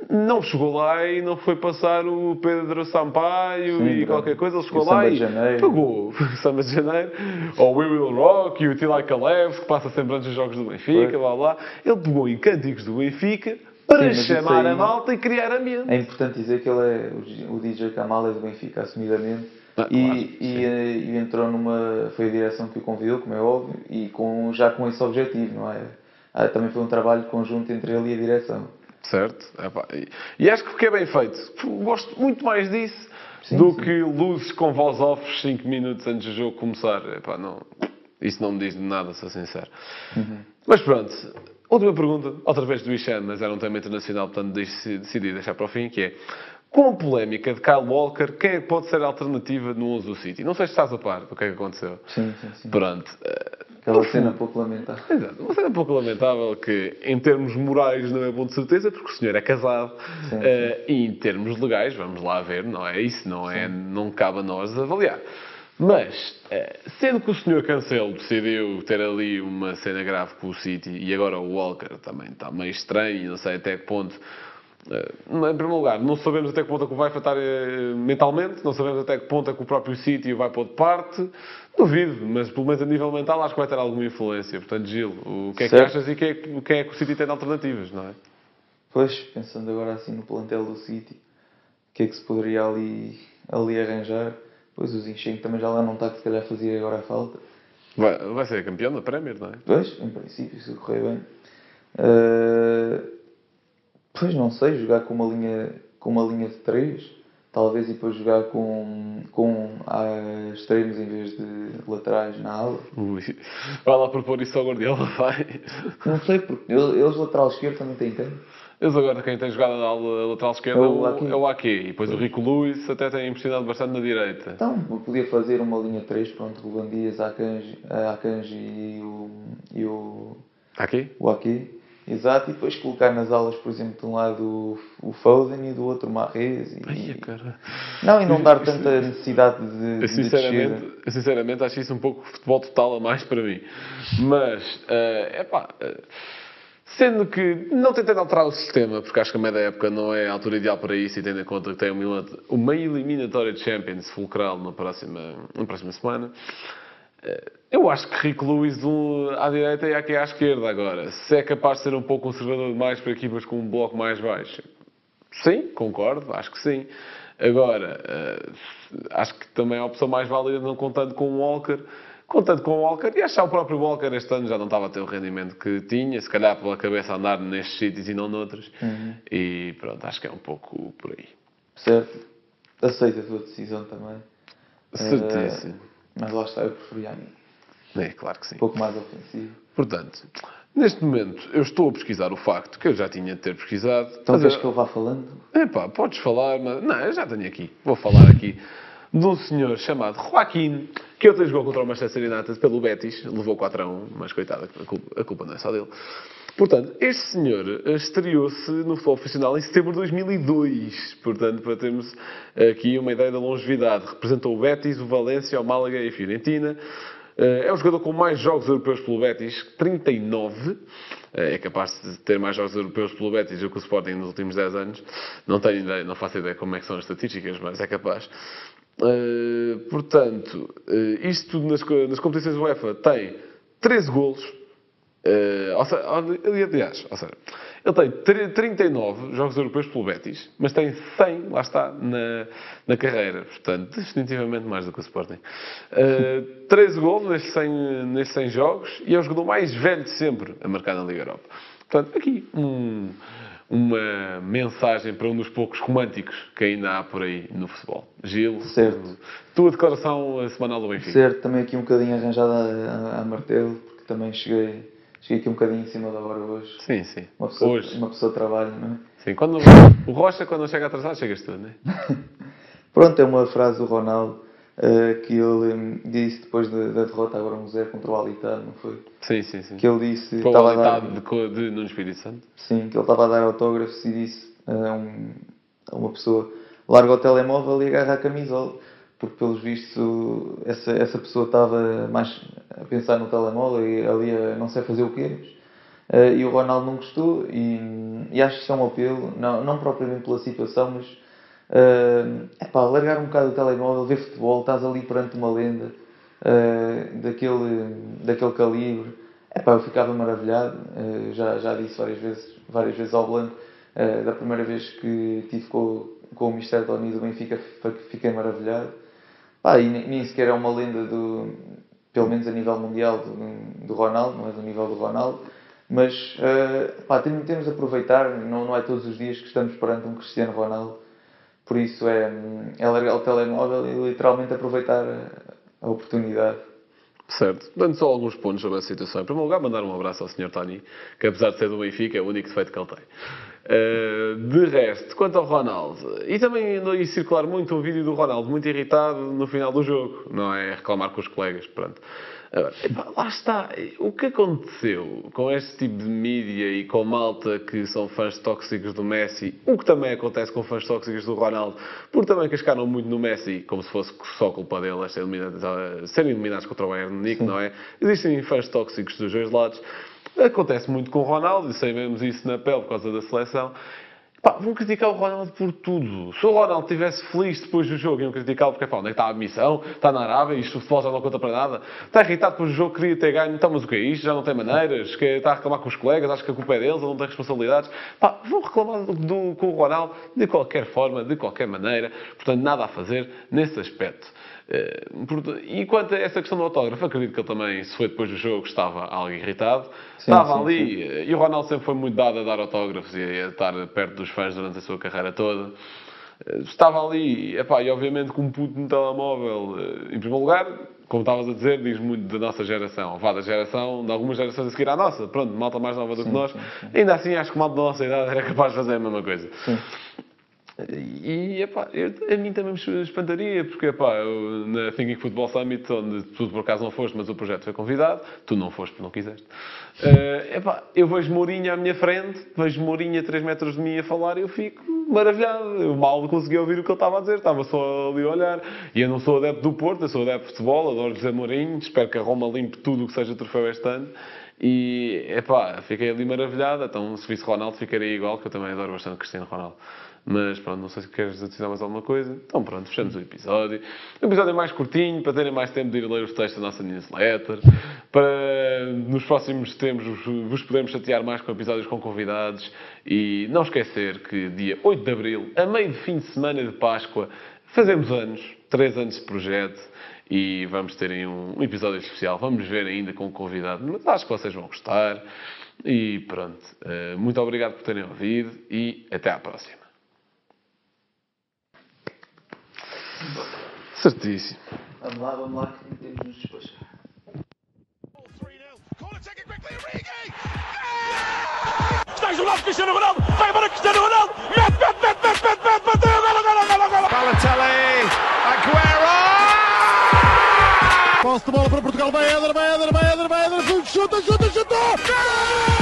Não chegou lá e não foi passar o Pedro Sampaio Sim, e qualquer coisa, ele E chegou o lá e pegou Samba de Janeiro, ou o We Will Rock e o Till I Kalev, que passa sempre antes dos jogos do Benfica, Foi. blá blá. Ele pegou em cânticos do Benfica para Sim, chamar a malta e criar ambiente. É importante dizer que ele é, o DJ Kamal é do Benfica, assumidamente. Ah, e, claro, e, eh, e entrou numa. Foi a direção que o convidou, como é óbvio, e com, já com esse objetivo, não é? Ah, também foi um trabalho conjunto entre ele e a direção. Certo? E, acho que é bem feito. Gosto muito mais disso Sim, do sim. que luzes com voz off 5 minutos antes do jogo começar. Epá, não, isso não me diz nada, sou sincero. Uhum. Mas pronto. Última pergunta, outra vez do Ixan, mas era um tema internacional, portanto decidi decidi deixar para o fim, que é com a polémica de Kyle Walker, quem é que pode ser a alternativa no 11 do City? Não sei se estás a par do que é que aconteceu. Sim, sim, sim. Pronto. Aquela no cena pouco lamentável. Exato. Uma cena pouco lamentável que, em termos morais, não é bom de certeza, porque o senhor é casado. Sim, Eh, e em termos legais, vamos lá ver, não é isso, não, é, não cabe a nós avaliar. Mas, eh, sendo que o senhor Cancelo decidiu ter ali uma cena grave com o City e agora o Walker também está meio estranho não sei até que ponto. eh, em primeiro lugar, não sabemos até que ponto é que o vai afetar mentalmente, não sabemos até que ponto é que o próprio City o vai pôr de parte. Duvido, mas pelo menos a nível mental acho que vai ter alguma influência. Portanto, Gil, o que é que Certo. achas e quem é, que- quem é que o City tem de alternativas, não é? Pois, pensando agora assim no plantel do City, o que é que se poderia ali, ali arranjar? Pois o Zinchenko também já lá não está, que se calhar fazia agora a falta. Vai, vai ser campeão da Premier, não é? Pois, em princípio, se correr bem. Ah, pois não sei, jogar com uma linha, com uma linha de 3, talvez e depois jogar com, com ah, extremos em vez de laterais na ala. Ui. Vai lá propor isso ao Guardiola, vai. Não sei, porque ele- eles lateral esquerdo também têm quem? Eles agora, quem tem jogado na ala- lateral esquerda É é o o, Ake. é o. E depois o Rico Lewis até tem impressionado bastante na direita. Então, eu podia fazer uma linha 3, pronto, Ruben Dias, Akanji, Akanji e o, e o, Ake? o Aki. Exato, e depois colocar nas alas, por exemplo, de um lado o, Foden e do outro o Marrez. E, Ai, cara. Não, e não dar tanta necessidade de, Eu de sinceramente, descida. eu sinceramente acho isso um pouco futebol total a mais para mim. Mas, é epá, eh, Sendo que, não tentando alterar o sistema, porque acho que a meia da época não é a altura ideal para isso, e tendo em conta que tem uma, eliminatória de Champions fulcral na próxima, na próxima semana, eh, eu acho que Rick Lewis um, à direita e aqui à esquerda agora. Se é capaz de ser um pouco conservador demais para equipas com um bloco mais baixo. Sim, concordo, acho que sim. Agora, eh, acho que também é a opção mais válida não contando com o Walker. Contando com o Walker, e achar o próprio Walker este ano já não estava a ter o rendimento que tinha, se calhar pela cabeça andar nestes sítios e não noutros. E pronto, acho que é um pouco por aí. Certo? Aceito a tua decisão também. Certíssimo. Eh, mas lá está, eu preferia a minha. É, claro que sim. Um pouco mais ofensivo. Portanto, neste momento eu estou a pesquisar o facto que eu já tinha de ter pesquisado. Então queres eu- que eu vá falando? Epá, podes falar, mas... Não, eu já tenho aqui. Vou falar aqui de um senhor chamado Joaquim, que ontem jogou contra o Manchester United pelo Betis, levou 4 a 1, mas coitado, a culpa não é só dele. Portanto, este senhor eh, estreou-se no futebol profissional em setembro de 2002. Portanto, para termos aqui uma ideia da longevidade. Representou o Betis, o Valência, o Málaga e a Fiorentina. Eh, É o jogador com mais jogos europeus pelo Betis, 39. Eh, É capaz de ter mais jogos europeus pelo Betis do que o Sporting nos últimos 10 anos. Não tenho ideia, não faço ideia como é que são as estatísticas, mas é capaz. Portanto, isto nas, nas competições UEFA tem 13 golos. Eh, ou seja, aliás, ou seja, ele tem tri- 39 jogos europeus pelo Betis, mas tem 100, lá está, na, na carreira. Portanto, definitivamente mais do que o Sporting. Eh, 13 golos nestes 100, nestes 100 jogos e é o jogador mais velho de sempre a marcar na Liga Europa. Portanto, aqui um- uma mensagem para um dos poucos românticos que ainda há por aí no futebol. Gil, Certo. tua declaração semanal do Benfica. Certo, também aqui um bocadinho arranjada a, a martelo, porque também cheguei, cheguei aqui um bocadinho em cima da hora hoje. Sim, sim. Uma pessoa, Hoje. uma pessoa trabalha, não é? Sim, quando o Rocha, quando não chega atrasado, chegas tu, não é? Pronto, é uma frase do Ronaldo eh, que ele hum, disse depois da, da derrota agora um 0 contra o Alitar, não foi? Sim, sim, sim. Que ele disse, Foi o dar, de, de Nuno Espírito Santo. sim, que ele estava a dar autógrafos e disse a, um, a uma pessoa larga o telemóvel e agarra a camisola. Porque, pelos vistos, essa, essa pessoa estava mais a pensar no telemóvel e ali a não sei fazer o quê. Eh, e o Ronaldo não gostou e, e acho que isto é um apelo, não, não propriamente pela situação, mas é pá, largar um bocado o telemóvel, ver futebol, estás ali perante uma lenda eh, daquele, daquele calibre. Pá, eu ficava maravilhado, eh, já, já disse várias vezes, várias vezes ao Blanco, eh, da primeira vez que estive com, com o Mister Tony do Benfica, fiquei maravilhado. Pá, e nem, sequer é uma lenda do, pelo menos a nível mundial do, do Ronaldo, não é do nível do Ronaldo, mas eh, pá, temos, temos de aproveitar, não, não é todos os dias que estamos perante um Cristiano Ronaldo, por isso é, é largar o telemóvel e literalmente aproveitar a, a oportunidade. Certo. Dando só alguns pontos sobre a situação. Em primeiro lugar, mandar um abraço ao Sr. Tony, que apesar de ser do Benfica, é o único defeito que ele tem. Uh, de resto, quanto ao Ronaldo, e também andou a circular muito um vídeo do Ronaldo muito irritado no final do jogo, não é? Reclamar com os colegas, pronto. Agora, epá, lá está. O que aconteceu com este tipo de mídia e com malta que são fãs tóxicos do Messi, o que também acontece com fãs tóxicos do Ronaldo, porque também cascaram muito no Messi, como se fosse só culpa dele a ser eliminados, serem eliminados contra o Bayern de Munique, não é? Existem fãs tóxicos dos dois lados. Acontece muito com o Ronaldo, e sabemos isso na pele por causa da seleção. Pá, vão criticar o Ronaldo por tudo. Se o Ronaldo estivesse feliz depois do jogo, iam criticá-lo porque, pá, onde é que está a missão? Está na Arábia, isto o futebol já não conta para nada. Está irritado do jogo, queria ter ganho. Então, mas o que é isto? Já não tem maneiras? Que está a reclamar com os colegas, acho que a culpa é deles, ele não tem responsabilidades. Pá, vão reclamar do, do- com o Ronaldo de qualquer forma, de qualquer maneira. Portanto, nada a fazer nesse aspecto. Eh, E quanto a essa questão do autógrafo, acredito que ele também, se foi depois do jogo, estava algo irritado. Sim, estava sim, ali, eh, e o Ronaldo sempre foi muito dado a dar autógrafos e a estar perto dos fãs durante a sua carreira toda. Eh, Estava ali, epá, e obviamente com um puto no telemóvel, em primeiro lugar, como estavas a dizer, diz muito da nossa geração, vá da geração, de algumas gerações a seguir à nossa, pronto, malta mais nova do que nós. Ainda assim, acho que malta da nossa idade era capaz de fazer a mesma coisa. E, epá, eu, a mim também me espantaria, porque epá, eu, na Thinking Football Summit, onde tu por acaso não foste, mas o projeto foi convidado, tu não foste porque não quiseste, eh, epá, eu vejo Mourinho à minha frente, vejo Mourinho a 3 metros de mim a falar e eu fico maravilhado. Eu mal consegui ouvir o que ele estava a dizer, estava só ali a olhar. E eu não sou adepto do Porto, eu sou adepto de futebol, adoro José Mourinho, espero que a Roma limpe tudo o que seja troféu este ano. E, epá, fiquei ali maravilhado. Então, se visse Ronaldo, ficaria igual, que eu também adoro bastante Cristiano Ronaldo. Mas pronto, não sei se queres adicionar mais alguma coisa. Então pronto, fechamos o episódio. O episódio é mais curtinho, para terem mais tempo de ir ler os textos da nossa newsletter. Para nos próximos tempos vos podemos chatear mais com episódios com convidados. E não esquecer que dia 8 de Abril, a meio de fim de semana de Páscoa, fazemos anos, 3 anos de projeto. E vamos ter aí um episódio especial. Vamos ver ainda com o convidado, mas acho que vocês vão gostar. E pronto, eh, muito obrigado por terem ouvido e até à próxima. Certíssimo. Vamos lá, vamos lá, que temos nos despachar. 3-0. Corner taken quickly, Origi! Está isolado Cristiano Ronaldo. Vai embora Cristiano Ronaldo. Mete, mete, mete. Balotelli, Aguero! Posse de bola para Portugal. Vai Éder, vai Éder, vai Éder, vai Éder. Chuta, chuta, chuta. Gol!